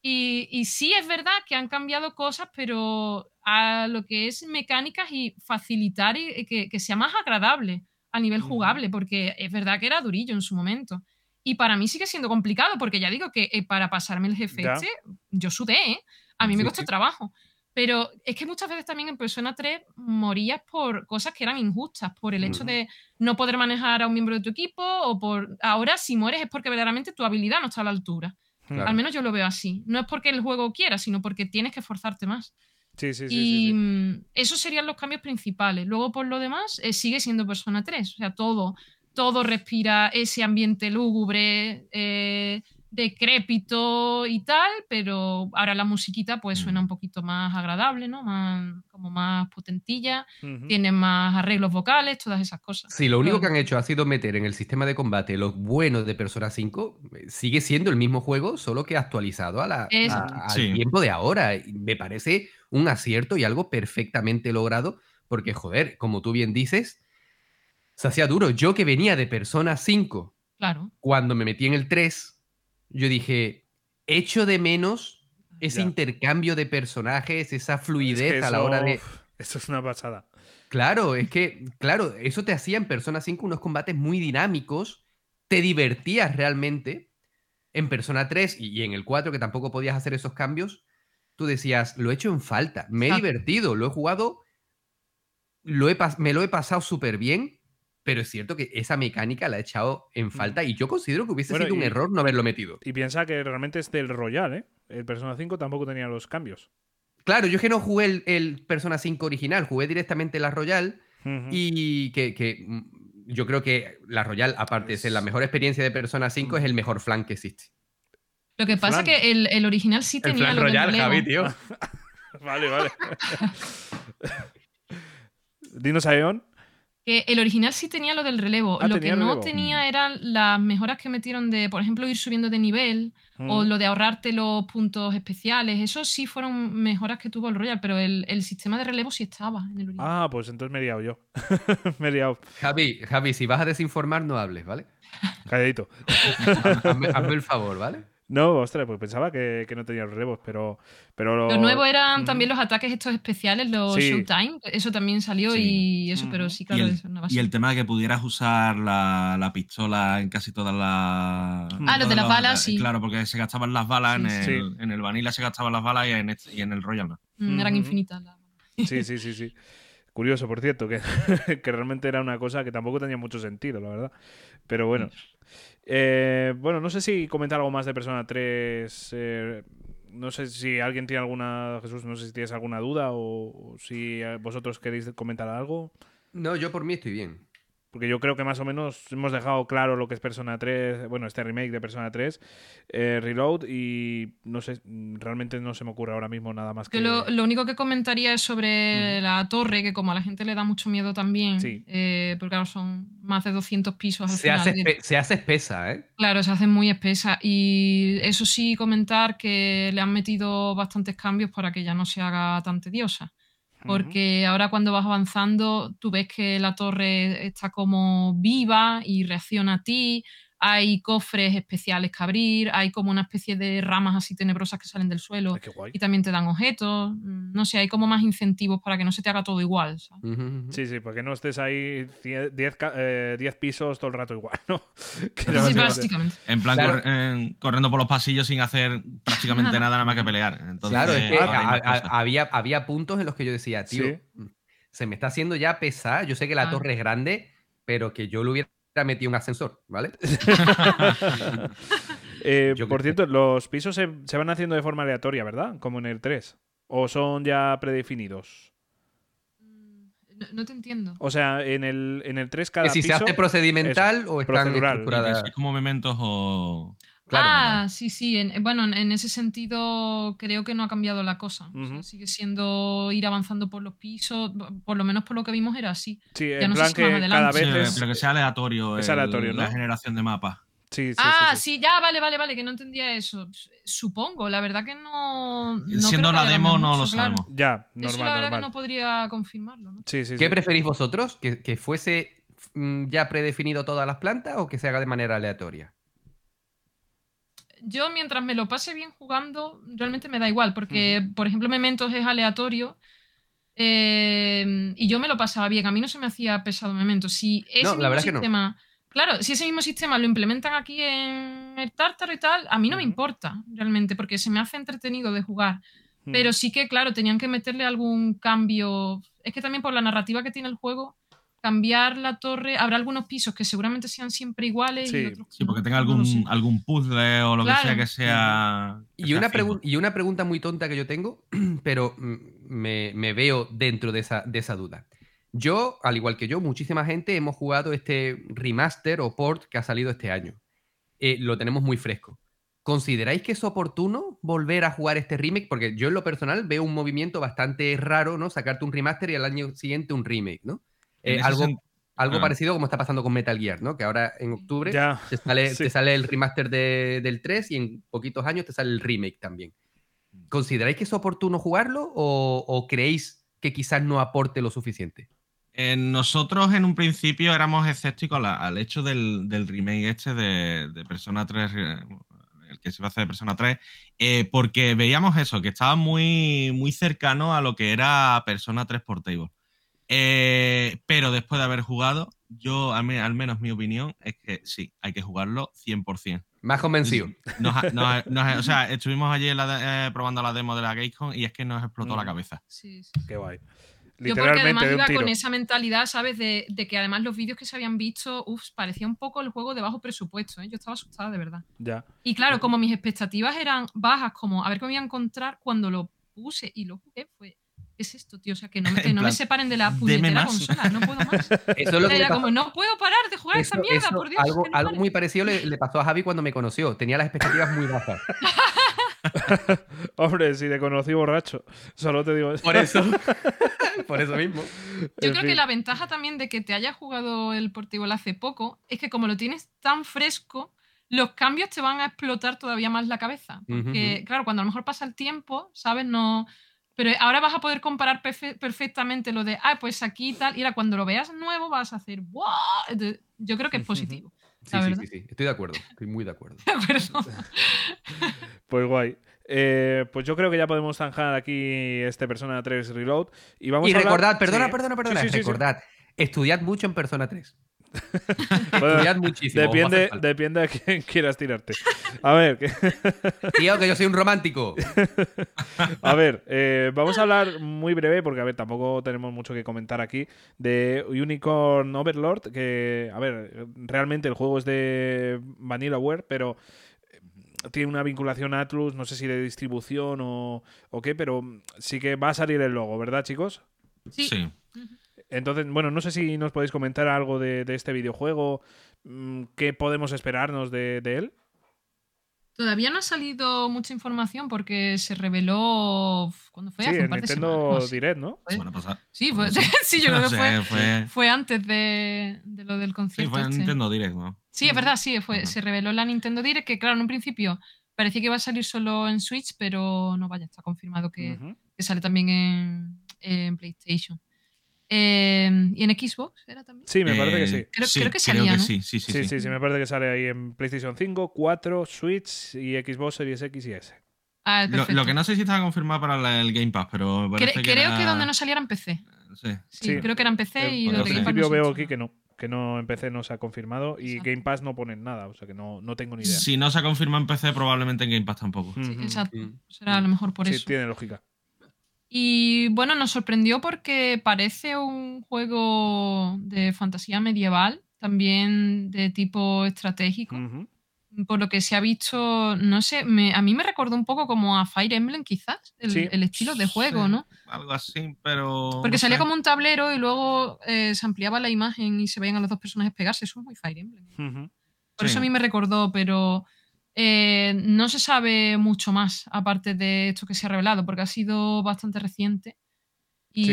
Y, y sí, es verdad que han cambiado cosas, pero a lo que es mecánicas y facilitar y, y que, que sea más agradable a nivel jugable, porque es verdad que era durillo en su momento. Y para mí sigue siendo complicado, porque ya digo que eh, para pasarme el jefe Ya. este, yo sudé, ¿eh? A mí me costó sí. trabajo. Pero es que muchas veces también en Persona 3 morías por cosas que eran injustas, por el hecho de no poder manejar a un miembro de tu equipo, o por ahora si mueres es porque verdaderamente tu habilidad no está a la altura. Claro. Al menos yo lo veo así. No es porque el juego quiera, sino porque tienes que esforzarte más. Sí, sí, sí. y sí, sí. mm, esos serían los cambios principales. Luego, por lo demás, eh, sigue siendo Persona 3. O sea, todo, todo respira ese ambiente lúgubre, eh, decrépito y tal, pero ahora la musiquita pues suena un poquito más agradable, ¿no? Más, como más potentilla, Ujú. tiene más arreglos vocales, todas esas cosas. Sí, lo único Pero- que han hecho ha sido meter en el sistema de combate los buenos de Persona 5. eh, Sigue siendo el mismo juego, solo que actualizado a la, Es- a- al Sí. tiempo de ahora. Me parece un acierto y algo perfectamente logrado, porque, joder, como tú bien dices, se hacía duro. Yo que venía de Persona 5, Claro. cuando me metí en el 3, yo dije, echo de menos ese Ya. intercambio de personajes, esa Es que fluidez a la hora de... Eso es una pasada. Claro, es que, claro, eso te hacía en Persona 5 unos combates muy dinámicos, te divertías realmente. En Persona 3 y, y en el 4, que tampoco podías hacer esos cambios, tú decías, lo he hecho en falta, me he divertido, lo he jugado, lo he me lo he pasado súper bien, pero es cierto que esa mecánica la he echado en falta y yo considero que hubiese Bueno, sido un error no haberlo metido. Y piensa que realmente es del Royal, ¿eh? El Persona 5 tampoco tenía los cambios. Claro, yo es que no jugué el, el Persona 5 original, jugué directamente la Royal. Y que, que, mm, yo creo que la Royal, aparte de ser la mejor experiencia de Persona 5, es el mejor flan que existe. Lo que pasa Flan. que el, el original sí tenía lo del relevo. tío. Vale, vale. Dinos a Eon. Que el original sí tenía lo del relevo. Ah, lo que no relevo. tenía eran las mejoras que metieron de, por ejemplo, ir subiendo de nivel o Mm. lo de ahorrarte los puntos especiales. Eso sí fueron mejoras que tuvo el Royal, pero el, el sistema de relevo sí estaba en el original. Ah, pues entonces me he liado yo. me he liado. Javi, Javi, si vas a desinformar, no hables, ¿vale? Calladito. Hazme, hazme el favor, ¿vale? No, ostras, pues pensaba que, que no tenía relevos, pero. pero Lo nuevo eran también los ataques estos especiales, los Sí. Showtime. Eso también salió Sí. y eso, pero sí, Y claro, el, eso no va a y el tema de que pudieras usar la, la pistola en casi todas las. Ah, lo de las balas, sí. Claro, porque se gastaban las balas en, Sí, el, sí. en el Vanilla se gastaban las balas y en, este- y en el Royal no. Mm, Eran infinitas. las- Sí, sí, sí, sí. Curioso, por cierto, que, que realmente era una cosa que tampoco tenía mucho sentido, la verdad. Pero bueno. Eh, bueno, no sé si comentar algo más de Persona 3. eh, no sé si alguien tiene alguna. Jesús, no sé si tienes alguna duda o, si eh, vosotros queréis comentar algo. No, yo por mí estoy bien. Porque yo creo que más o menos hemos dejado claro lo que es Persona 3, bueno, este remake de Persona 3, eh, Reload, y no sé, realmente no se me ocurre ahora mismo nada más que... Lo, lo único que comentaría es sobre la torre, que como a la gente le da mucho miedo también, Sí. eh, porque claro, son más de 200 pisos al Se final. hace, de- espe- se hace espesa, ¿eh? Claro, se hace muy espesa. Y eso sí, comentar que le han metido bastantes cambios para que ya no se haga tan tediosa. Porque ahora cuando vas avanzando, tú ves que la torre está como viva y reacciona a ti. Hay cofres especiales que abrir, hay como una especie de ramas así tenebrosas que salen del suelo Ay, qué guay. y también te dan objetos. Mm, No sé, hay como más incentivos para que no se te haga todo igual. Sí, sí, porque no estés ahí 10 pisos todo el rato igual, ¿no? Que no Sí, básicamente. En plan, Claro. cor- en- corriendo por los pasillos sin hacer prácticamente Nada. nada, más que pelear. Entonces, Claro, es que había, había puntos en los que yo decía, tío, Sí. se me está haciendo ya pesada. Yo sé que la Claro. torre es grande, pero que yo le hubiera metido un ascensor, ¿vale? Eh, por sé. cierto, los pisos se, se van haciendo de forma aleatoria, ¿verdad? Como en el 3. ¿O son ya predefinidos? Mm, No, no te entiendo. O sea, en el, en el 3 cada que si se piso... hace procedimental o están procedural. estructuradas. Es como mementos o. Claro, ah, sí, sí. en- bueno, en, ese sentido creo que no ha cambiado la cosa. O sea, Ujú. sigue siendo ir avanzando por los pisos. Por lo menos por lo que vimos era así. Sí, Ya en no sé plan si más que cada vez Sí, es... pero que sea aleatorio. es el- aleatorio, ¿no? La generación de mapas. Sí, sí, sí, ah, sí. sí, ya, vale, vale, vale, que no entendía eso. Supongo, la verdad que no. no Siendo la demo, no lo claro. sabemos. Ya, Eso la normal, verdad normal. que no podría confirmarlo. ¿no? Sí, sí, ¿Qué sí. preferís vosotros? ¿Que, que fuese mm, ya predefinido todas las plantas o que se haga de manera aleatoria? Yo, mientras me lo pase bien jugando, realmente me da igual, porque, por ejemplo, Mementos es aleatorio. eh, y yo me lo pasaba bien, a mí no se me hacía pesado Mementos. Si ese No, la mismo verdad que no. sistema, claro, si ese mismo sistema lo implementan aquí en el Tártaro y tal, a mí no me importa realmente, porque se me hace entretenido de jugar. Pero sí que, claro, tenían que meterle algún cambio. Es que también por la narrativa que tiene el juego, cambiar la torre. Habrá algunos pisos que seguramente sean siempre iguales Sí, y otros que Sí, porque tenga no algún, sé. algún puzzle o lo Claro. que sea que sea. que Y sea una, fijo. y una pregunta muy tonta que yo tengo, pero me, me veo dentro de esa, de esa duda. Yo, al igual que yo, muchísima gente hemos jugado este remaster o port que ha salido este año. Eh, lo tenemos muy fresco. ¿Consideráis que es oportuno volver a jugar este remake? Porque yo en lo personal veo un movimiento bastante raro, ¿no? Sacarte un remaster y al año siguiente un remake, ¿no? Eh, algo sen- algo ah. parecido como está pasando con Metal Gear, ¿no? Que ahora en octubre Ya. te sale, Sí. te sale el remaster de- del 3 y en poquitos años te sale el remake también. ¿Consideráis que es oportuno jugarlo o, o creéis que quizás no aporte lo suficiente? Eh, nosotros en un principio éramos escépticos la- al hecho del, del remake este de, de Persona 3, eh, el que se va a hacer de Persona 3, eh, porque veíamos eso, que estaba muy, muy cercano a lo que era Persona 3 Portable. Eh, pero después de haber jugado, yo, al, me- al menos mi opinión, es que sí, hay que jugarlo 100%. Más convencido. Nos nos nos o sea, estuvimos ayer la de- eh, probando la demo de la Gamescom y es que nos explotó Mm. la cabeza. Sí, sí. Qué guay. Yo porque Literalmente además iba con esa mentalidad, ¿sabes? De, de que además los vídeos que se habían visto, uff, parecía un poco el juego de bajo presupuesto, ¿eh? Yo estaba asustada, de verdad. Ya. Y claro, como mis expectativas eran bajas, como a ver qué me iba a encontrar cuando lo puse y lo jugué, fue... ¿Qué es esto, tío? O sea, que no me, que no me separen de la puñetera consola, no puedo más. Eso es lo que le Era como, no puedo parar de jugar eso- esta mierda, eso- por Dios. algo, no muy parecido le, le pasó a Javi cuando me conoció. Tenía las expectativas muy bajas. Hombre, si te conocí borracho. Solo te digo eso. Por eso. Por eso mismo. Yo En creo fin. que la ventaja también de que te hayas jugado el Portable hace poco es que como lo tienes tan fresco, los cambios te van a explotar todavía más la cabeza. Porque, claro, cuando a lo mejor pasa el tiempo, ¿sabes? No. Pero ahora vas a poder comparar perfe- perfectamente lo de, ah, pues aquí y tal. Y ahora cuando lo veas nuevo vas a hacer, ¡wow! Yo creo que es positivo. Sí, sí, sí, sí. Estoy de acuerdo. Estoy muy de acuerdo. Pues guay. Eh, pues yo creo que ya podemos zanjar aquí este Persona 3 Reload. Y vamos y a hablar- recordad, perdona, Sí. perdona, perdona. Sí, sí, sí, sí. recordad, estudiad mucho en Persona 3. Bueno, Estudiad muchísimo. a depende, depende de quién quieras tirarte. A ver, que- Tío, que yo soy un romántico. a ver eh, vamos a hablar muy breve, porque a ver, tampoco tenemos mucho que comentar aquí, de Unicorn Overlord, que, a ver, realmente el juego es de Vanillaware, pero eh, tiene una vinculación a Atlus, no sé si de distribución o, o qué, pero sí que va a salir el logo, ¿verdad, chicos? Sí. Sí. Entonces, bueno, no sé si nos podéis comentar algo de, de este videojuego, mm, qué podemos esperarnos de, de él. Todavía no ha salido mucha información porque se reveló. ¿Cuándo fue? Sí, Hace un par de Nintendo semanas. Direct, ¿no? Fue- Semana pasada. Sí, fue- Sí. sí, yo creo que fue, fue- fue antes de, de lo del Sí, concierto. fue en este. Nintendo Direct, ¿no? Sí, es verdad, sí, fue, se reveló la Nintendo Direct, que claro, en un principio parecía que iba a salir solo en Switch, pero no vaya, está confirmado que, sale también en, en PlayStation. Eh, ¿Y en Xbox era también? Sí, me parece que sí. Creo- creo que salía, Creo que ¿no? sí, sí, sí. Sí, sí. sí, sí, me parece que sale ahí en PlayStation 5, 4, Switch y Xbox Series X y S. Ah, Lo, que no sé si estaba confirmado para la- el Game Pass, pero Cre- parece que creo era- que donde no saliera en PC. Sí. Sí, Sí. creo que era en PC y Eh, lo de Game Pass principio no veo ha aquí que no, que no en PC no se ha confirmado y Exacto. Game Pass no ponen nada, o sea que no, no tengo ni idea. Si no se confirma en PC, probablemente en Game Pass tampoco. Sí, exacto. Será a lo mejor por Sí, eso. tiene lógica. Y bueno, nos sorprendió porque parece un juego de fantasía medieval, también de tipo estratégico. Por lo que se ha visto, no sé, me- a mí me recordó un poco como a Fire Emblem quizás, el, Sí. el estilo de juego, Sí, ¿no? Algo así, pero. Porque no salía sé. como un tablero y luego eh, se ampliaba la imagen y se veían a los dos personajes pegarse. Eso es muy Fire Emblem. Por Sí. eso a mí me recordó, pero eh, no se sabe mucho más aparte de esto que se ha revelado, porque ha sido bastante reciente. Y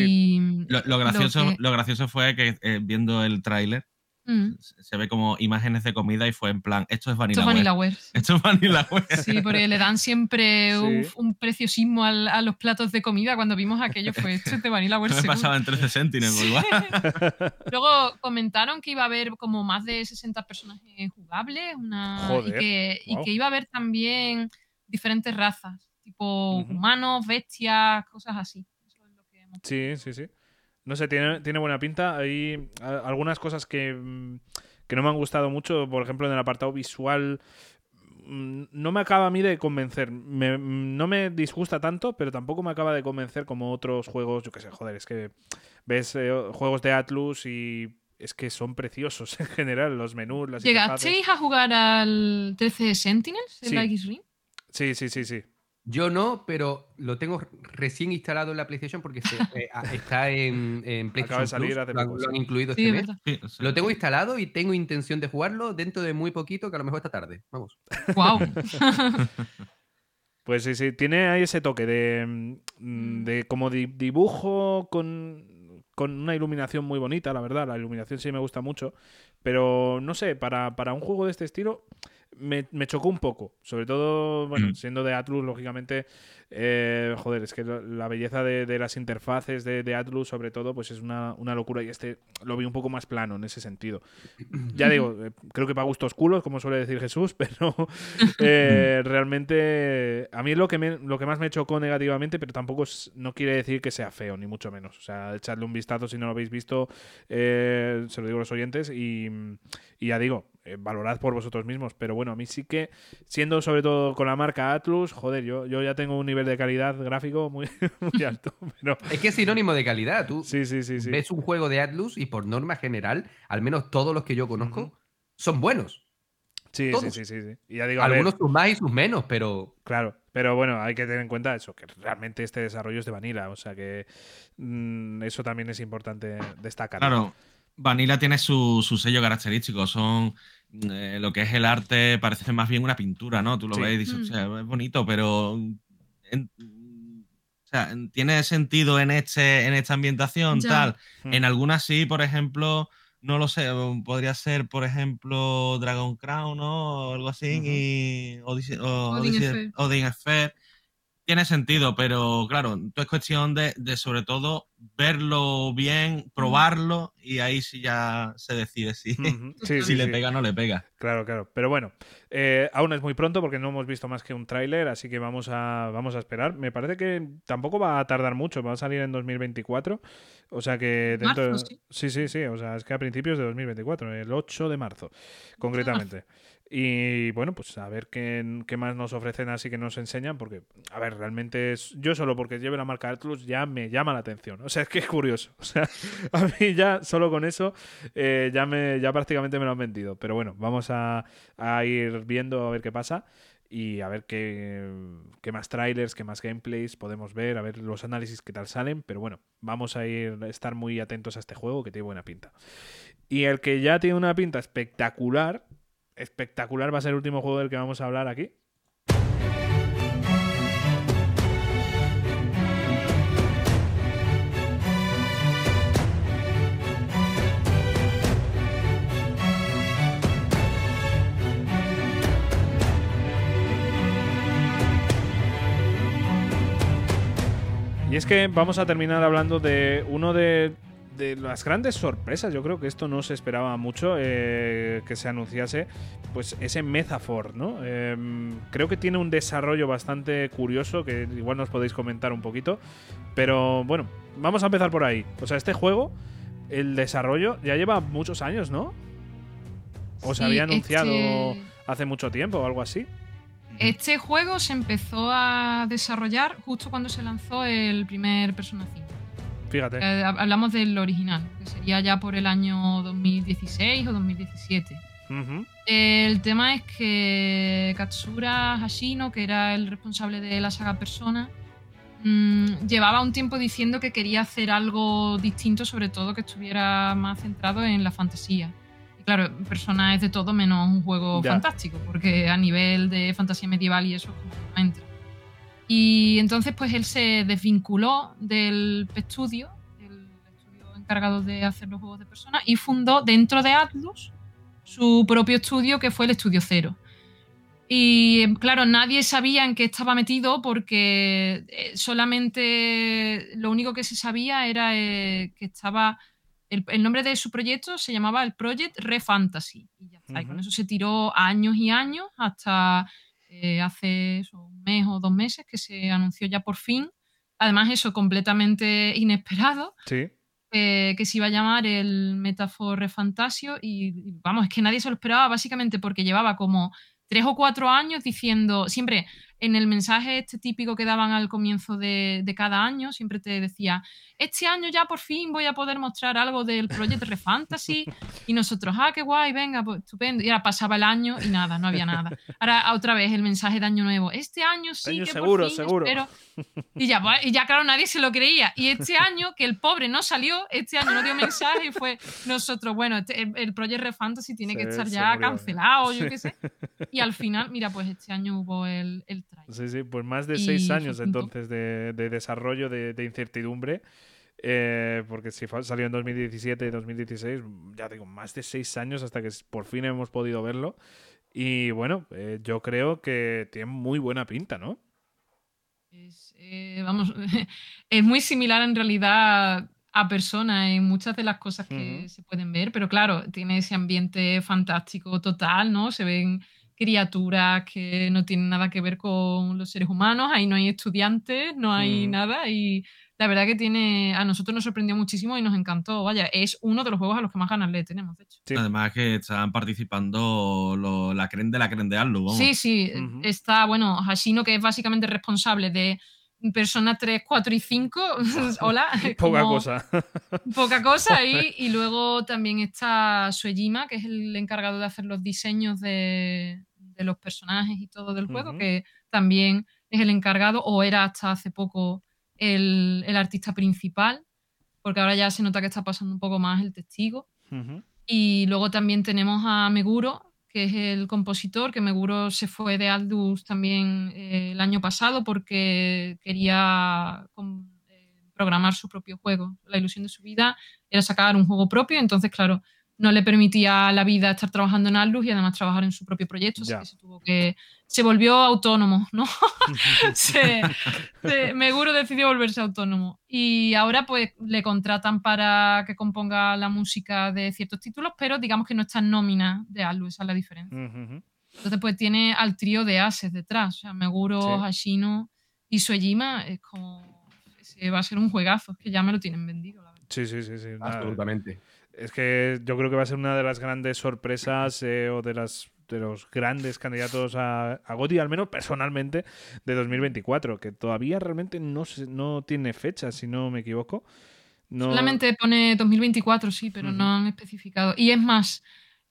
Lo, lo gracioso, que- lo gracioso fue que eh, viendo el tráiler Mm, se ve como imágenes de comida y fue en plan, esto es esto Vanilla es Ware. Vanillaware. sí. Esto es. Sí, porque le dan siempre Sí. un, un preciosismo al- a los platos de comida. Cuando vimos aquello fue esto es de Vanillaware. No me seguro". pasaba en 13 Sentinel, Sí. igual. Luego comentaron que iba a haber como más de 60 personajes jugables una, Joder, y, que, y guau. que iba a haber también diferentes razas, tipo Ujú. humanos, bestias, cosas así. Eso es lo que hemos- Sí, sí, sí. No sé, tiene, tiene buena pinta. Hay a- algunas cosas que, mm, que no me han gustado mucho. Por ejemplo, en el apartado visual. mm, No me acaba a mí de convencer. Me- mm, no me disgusta tanto, pero tampoco me acaba de convencer como otros juegos. Yo qué sé, joder, es que ves eh, juegos de Atlus y es que son preciosos en general. Los menús, las. ¿Llegasteis a jugar al 13 Sentinels en Sí. la X-Ring? Sí, sí, sí, sí. Yo no, pero lo tengo recién instalado en la PlayStation porque se- eh, está en, en PlayStation Acaba de salir Plus, hace lo, poco, lo han incluido Sí, este es mes. verdad. Sí, sí. Lo tengo instalado y tengo intención de jugarlo dentro de muy poquito, que a lo mejor esta tarde. Vamos. Wow. Pues sí, sí, tiene ahí ese toque de, mm, de como di- dibujo con, con una iluminación muy bonita, la verdad. La iluminación sí me gusta mucho. Pero no sé, para, para un juego de este estilo me, me chocó un poco. Sobre todo, bueno, Mm. siendo de Atlus, lógicamente, eh, joder, es que la belleza de, de las interfaces de, de Atlus, sobre todo, pues es una, una locura. Y este lo vi un poco más plano en ese sentido. Ya digo, eh, creo que para gustos culos, como suele decir Jesús, pero eh, realmente a mí lo que, me- lo que más me chocó negativamente, pero tampoco es- no quiere decir que sea feo, ni mucho menos. O sea, echadle un vistazo si no lo habéis visto, se lo digo a los oyentes, y, y ya digo, eh, valorad por vosotros mismos. Pero bueno, a mí sí que, siendo sobre todo con la marca Atlus, joder, yo, yo ya tengo un nivel de calidad gráfico muy, muy alto. Pero Es que es sinónimo de calidad. Tú sí, sí, sí, sí. ves un juego de Atlus y por norma general, al menos todos los que yo conozco, son buenos. Sí, sí, todos. sí, sí, sí. Y ya digo, a ver, Algunos sus más y sus menos, pero Claro, pero bueno, hay que tener en cuenta eso, que realmente este desarrollo es de Vanilla, o sea que mm, eso también es importante destacar. Claro, Vanilla tiene su, su sello característico. Son eh, lo que es el arte, parece más bien una pintura, ¿no? Tú lo Sí. ves y dices, Mm. o sea, es bonito, pero. en- o sea, tiene sentido en, este, en esta ambientación, Ya. tal. Mm. En algunas sí, por ejemplo, no lo sé, podría ser, por ejemplo, Dragon Crown, ¿no? O algo así, y Odyssey, o- Odin Odyssey- Sphere. Odin Sphere. Tiene sentido, pero claro, es cuestión de, de sobre todo verlo bien, probarlo, y ahí sí ya se decide si, Sí, si sí, le sí. pega o no le pega. Claro, claro. Pero bueno, eh, aún es muy pronto porque no hemos visto más que un tráiler, así que vamos a, vamos a esperar. Me parece que tampoco va a tardar mucho, va a salir en 2024. O sea que dentro Marzo, de- sí. sí, sí, sí. O sea, es que a principios de 2024, el 8 de marzo, concretamente. Y bueno, pues a ver qué, qué más nos ofrecen así que nos enseñan, porque, a ver, realmente es, yo solo porque lleve la marca Atlus ya me llama la atención. O sea, es que es curioso. O sea, a mí ya solo con eso eh, ya, me, ya prácticamente me lo han vendido. Pero bueno, vamos a, a ir viendo a ver qué pasa y a ver qué, qué más trailers, qué más gameplays podemos ver, a ver los análisis que tal salen. Pero bueno, vamos a ir a estar muy atentos a este juego que tiene buena pinta. Y el que ya tiene una pinta espectacular, espectacular va a ser el último juego del que vamos a hablar aquí. Y es que vamos a terminar hablando de uno de de las grandes sorpresas, yo creo que esto no se esperaba mucho eh, que se anunciase, pues ese Metafor, ¿no? Em, creo que tiene un desarrollo bastante curioso que igual nos podéis comentar un poquito, pero bueno, vamos a empezar por ahí. O sea, este juego, el desarrollo ya lleva muchos años, ¿no? O se había anunciado este- hace mucho tiempo o algo así. Este juego se empezó a desarrollar justo cuando se lanzó el primer Persona 5. Fíjate. Eh, hablamos del original, que sería ya por el año 2016 o 2017. Ujú. El tema es que Katsura Hashino, que era el responsable de la saga Persona, mm, llevaba un tiempo diciendo que quería hacer algo distinto, sobre todo que estuviera más centrado en la fantasía. Y claro, Persona es de todo menos un juego Ya. fantástico, porque a nivel de fantasía medieval y eso que no entra. Y entonces pues él se desvinculó del estudio, el estudio encargado de hacer los juegos de Persona, y fundó dentro de Atlus su propio estudio que fue el Estudio Cero. Y claro, nadie sabía en qué estaba metido porque eh, solamente lo único que se sabía era eh, que estaba. El, el nombre de su proyecto se llamaba el Project Re Fantasy. Y ya está. Y con eso se tiró años y años hasta eh, hace eso, mes o dos meses que se anunció ya por fin. Además, eso completamente inesperado Sí. eh, que se iba a llamar el Metafor Refantasio y y vamos, es que nadie se lo esperaba básicamente porque llevaba como tres o cuatro años diciendo, siempre en el mensaje este típico que daban al comienzo de, de cada año, siempre te decía, este año ya por fin voy a poder mostrar algo del Project Refantasy y nosotros, ah, qué guay, venga, pues estupendo. Y ahora pasaba el año y nada, no había nada. Ahora otra vez el mensaje de año nuevo, este año sí Año que seguro, por fin seguro. espero y ya, pues, y ya, claro, nadie se lo creía. Y este año, que el pobre no salió, este año no dio mensaje y fue nosotros, bueno, este- el, el Project Red Fantasy tiene que estar ya murió, cancelado, yo qué sé. Y al final, mira, pues este año hubo el, el Sí, sí, pues más de Y seis años entonces de, de desarrollo, de, de incertidumbre. eh, porque si salió en 2017 y 2016, ya digo, más de seis años hasta que por fin hemos podido verlo. Y bueno, eh, yo creo que tiene muy buena pinta, ¿no? Es, eh, vamos, es muy similar en realidad a Persona en muchas de las cosas que Ujú. se pueden ver, pero claro, tiene ese ambiente fantástico total, ¿no? Se ven criaturas que no tienen nada que ver con los seres humanos, ahí no hay estudiantes, no hay Ujú. nada y la verdad que tiene, a nosotros nos sorprendió muchísimo y nos encantó, vaya, es uno de los juegos a los que más ganas le tenemos, de hecho. Sí. Además que están participando lo- la creen de la creen de Atlus, vamos. Sí, sí, Ujú. está, bueno, Hashino, que es básicamente responsable de Persona 3, 4 y 5. Hola. Poca como cosa. Poca cosa. Y, y luego también está Suejima, que es el encargado de hacer los diseños de, de los personajes y todo del juego, que también es el encargado, o era hasta hace poco el, el artista principal, porque ahora ya se nota que está pasando un poco más el testigo. Y luego también tenemos a Meguro, que es el compositor, que Meguro se fue de Aldus también eh, el año pasado porque quería eh, programar su propio juego. La ilusión de su vida era sacar un juego propio, entonces, claro, no le permitía a la vida estar trabajando en Aldus y además trabajar en su propio proyecto, así que se tuvo que... Se volvió autónomo, ¿no? se, se- Meguro decidió volverse autónomo. Y ahora pues le contratan para que componga la música de ciertos títulos, pero digamos que no está en nómina de Atlus, esa es la diferencia. Ujú, ujú. Entonces pues tiene al trío de ases detrás, o sea, Meguro, Sí. Hashino y Suejima, es como... ese va a ser un juegazo, es que ya me lo tienen vendido, la verdad. Sí, sí, sí. sí. Absolutamente. Es que yo creo que va a ser una de las grandes sorpresas eh, o de las de los grandes candidatos a, a GOTY, al menos personalmente, de 2024, que todavía realmente no, no tiene fecha, si no me equivoco. No... Solamente pone 2024, sí, pero Ujú. no han especificado. Y es más,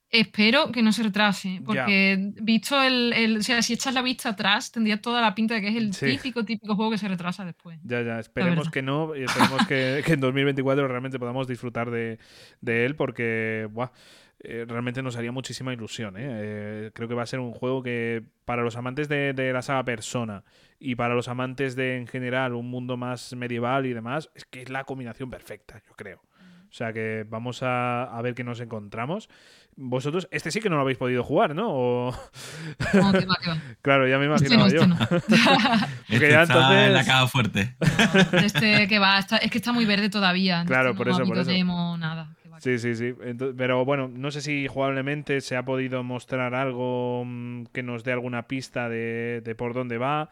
espero que no se retrase, porque visto el, el- O sea, si echas la vista atrás, tendría toda la pinta de que es el Sí. típico, típico juego que se retrasa después. Ya, ya, esperemos que no y esperemos que, que en 2024 realmente podamos disfrutar de, de él porque buah, eh, realmente nos haría muchísima ilusión. ¿eh? Eh, creo que va a ser un juego que para los amantes de, de la saga Persona y para los amantes de en general un mundo más medieval y demás, es que es la combinación perfecta, yo creo. O sea que vamos a, a ver qué nos encontramos. Vosotros, este sí que no lo habéis podido jugar, ¿no? O- No, que va, que va. claro, ya me Este no, imaginaba este yo. no. Porque Este ya está en la entonces- caja fuerte. Este que va, está- es que está muy verde todavía. Claro, Este por eso, por eso. nada. Sí, sí, sí. Pero bueno, no sé si jugablemente se ha podido mostrar algo mm, que nos dé alguna pista de, de por dónde va.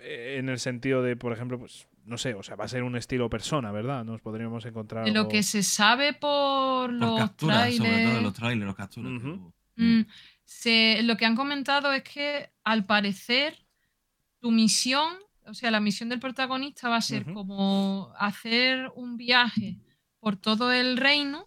Eh, En el sentido de, por ejemplo, pues no sé, o sea, va a ser un estilo persona, ¿verdad? Nos podríamos encontrar. De lo algo- que se sabe por Por los capturas, sobre todo de trailers, los trailers, los capturas. mm, se- lo que han comentado es que al parecer tu misión, o sea, la misión del protagonista va a ser como hacer un viaje por todo el reino,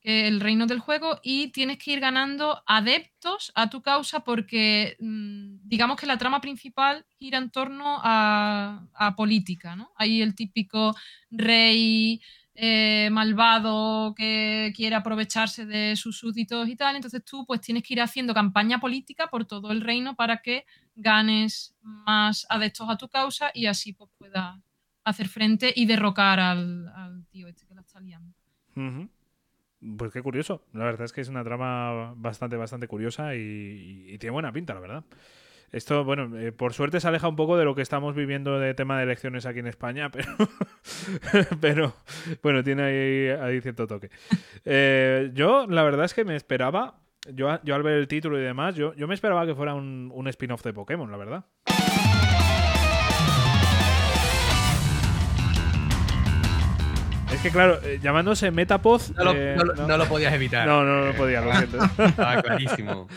que el reino del juego, y tienes que ir ganando adeptos a tu causa porque mm, digamos que la trama principal gira en torno a, a política, ¿no? Hay el típico rey eh, malvado que quiere aprovecharse de sus súbditos y tal, entonces tú pues tienes que ir haciendo campaña política por todo el reino para que ganes más adeptos a tu causa y así pues puedas hacer frente y derrocar al, al tío este que la está liando. Pues qué curioso. La verdad es que es una trama bastante, bastante curiosa y, y- y tiene buena pinta, la verdad. Esto, bueno, eh, por suerte se aleja un poco de lo que estamos viviendo de tema de elecciones aquí en España, pero, pero bueno, tiene ahí, ahí cierto toque. Eh, yo, la verdad es que me esperaba, yo, al ver el título y demás, yo, yo me esperaba que fuera un, un spin-off de Pokémon, la verdad. Es que claro, eh, llamándose Metapod... No lo, eh, no lo- no lo podías evitar. no, no, no podía, lo siento. Estaba clarísimo.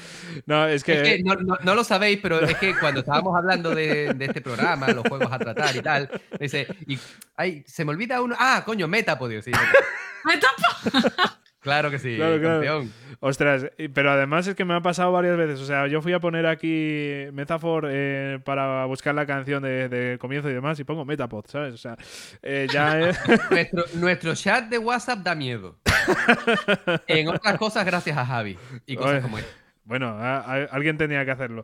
No, es que. Es que no, no- no lo sabéis, pero es que cuando estábamos hablando de, de este programa, los juegos a tratar y tal, me dice, y, ay, se me olvida uno. Ah, coño, Metapod. Sí, claro que sí, Claro, claro. campeón. Ostras, pero además es que me ha pasado varias veces. O sea, yo fui a poner aquí Metafor eh, para buscar la canción de, de comienzo y demás y pongo Metapod, ¿sabes? O sea, eh, ya es. Nuestro, nuestro chat de WhatsApp da miedo. En otras cosas, gracias a Javi. Y cosas Oye. como esta. Bueno, a- a- alguien tenía que hacerlo.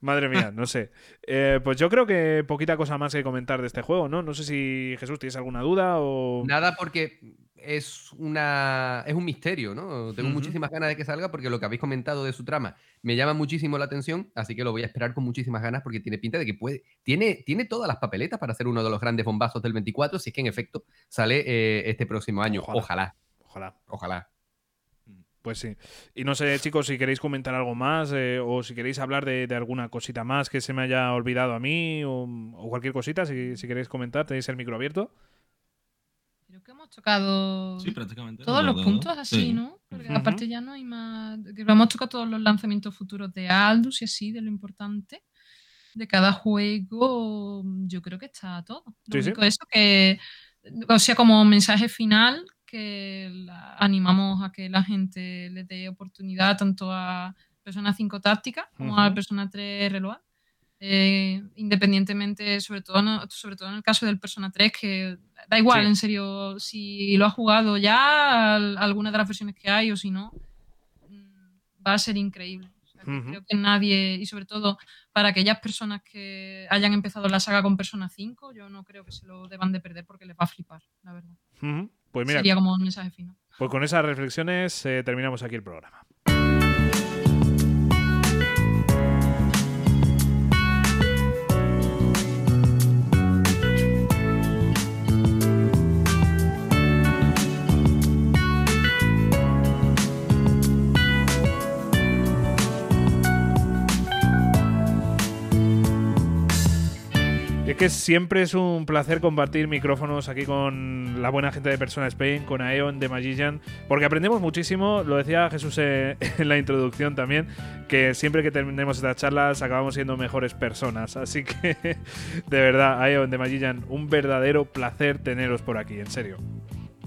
Madre mía, no sé. Eh, pues yo creo que poquita cosa más que comentar de este juego, ¿no? No sé si Jesús tienes alguna duda o. Nada porque es una es un misterio, ¿no? Tengo muchísimas ganas de que salga porque lo que habéis comentado de su trama me llama muchísimo la atención, así que lo voy a esperar con muchísimas ganas porque tiene pinta de que puede tiene tiene todas las papeletas para ser uno de los grandes bombazos del 24, si es que en efecto sale eh, este próximo año. Ojalá. Ojalá, Ojalá. ojalá. Pues sí. Y no sé, chicos, si queréis comentar algo más eh, o si queréis hablar de, de alguna cosita más que se me haya olvidado a mí o, o cualquier cosita, si, si queréis comentar, tenéis el micro abierto. Creo que hemos tocado Sí, prácticamente. todos los puntos así, Sí. ¿no? Porque aparte ya no hay más. Que hemos tocado todos los lanzamientos futuros de Aldus y así, de lo importante. De cada juego, yo creo que está todo. Lo Sí, sí. único eso que. O sea, como mensaje final, que la- animamos a que la gente le dé oportunidad tanto a Persona 5 Táctica como a. Persona 3 Reload. Eh, independientemente, sobre todo, no- sobre todo en el caso del Persona 3, que da igual, Sí. en serio, si lo has jugado ya, al- alguna de las versiones que hay o si no, mm, va a ser increíble. O sea. Creo que nadie, y sobre todo para aquellas personas que hayan empezado la saga con Persona 5, yo no creo que se lo deban de perder porque les va a flipar, la verdad. Pues mira, Sería como un mensaje final. pues con esas reflexiones eh, terminamos aquí el programa. Que siempre es un placer compartir micrófonos aquí con la buena gente de Persona Spain, con Aeon de Magician, porque aprendemos muchísimo, lo decía Jesús eh, en la introducción también, que siempre que terminemos estas charlas acabamos siendo mejores personas. Así que, de verdad, Aeon de Magician, un verdadero placer teneros por aquí, en serio.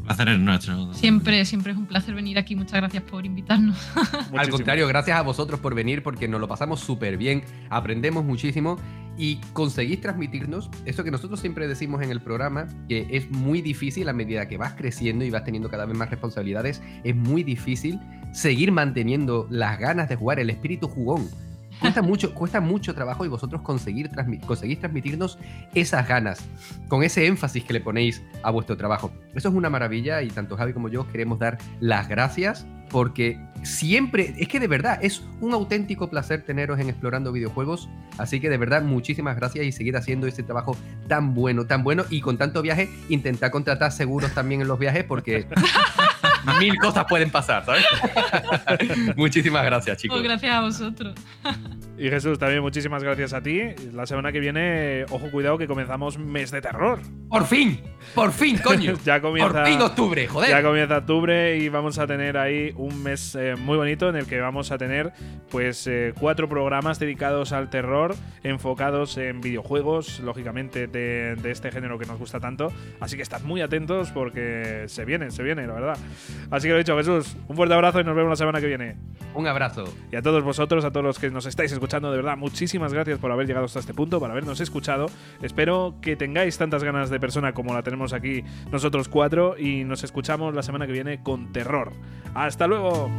Placer es nuestro. Siempre, siempre es un placer venir aquí. Muchas gracias por invitarnos. Al contrario, gracias a vosotros por venir porque nos lo pasamos súper bien, aprendemos muchísimo y conseguís transmitirnos eso que nosotros siempre decimos en el programa, que es muy difícil a medida que vas creciendo y vas teniendo cada vez más responsabilidades, es muy difícil seguir manteniendo las ganas de jugar, el espíritu jugón. Cuesta mucho, cuesta mucho trabajo y vosotros conseguir transmi- conseguís transmitirnos esas ganas, con ese énfasis que le ponéis a vuestro trabajo. Eso es una maravilla y tanto Javi como yo os queremos dar las gracias porque siempre, es que de verdad, es un auténtico placer teneros en Explorando Videojuegos. Así que de verdad, muchísimas gracias y seguid haciendo este trabajo tan bueno, tan bueno y con tanto viaje, intentad contratar seguros también en los viajes porque mil cosas pueden pasar, ¿sabes? muchísimas gracias, chicos. Pues gracias a vosotros. Y Jesús, también muchísimas gracias a ti. La semana que viene, ojo, cuidado que comenzamos mes de terror. Por fin, por fin, coño. Ya comienza, por fin octubre, joder. ya comienza octubre y vamos a tener ahí un mes eh, muy bonito en el que vamos a tener pues eh, cuatro programas dedicados al terror, enfocados en videojuegos, lógicamente de, de este género que nos gusta tanto. Así que estad muy atentos porque se viene, se viene, la verdad. Así que lo dicho, Jesús, un fuerte abrazo y nos vemos la semana que viene. Un abrazo. Y a todos vosotros, a todos los que nos estáis escuchando, de verdad, muchísimas gracias por haber llegado hasta este punto, por habernos escuchado. Espero que tengáis tantas ganas de persona como la tenemos aquí nosotros cuatro y nos escuchamos la semana que viene con terror. ¡Hasta luego!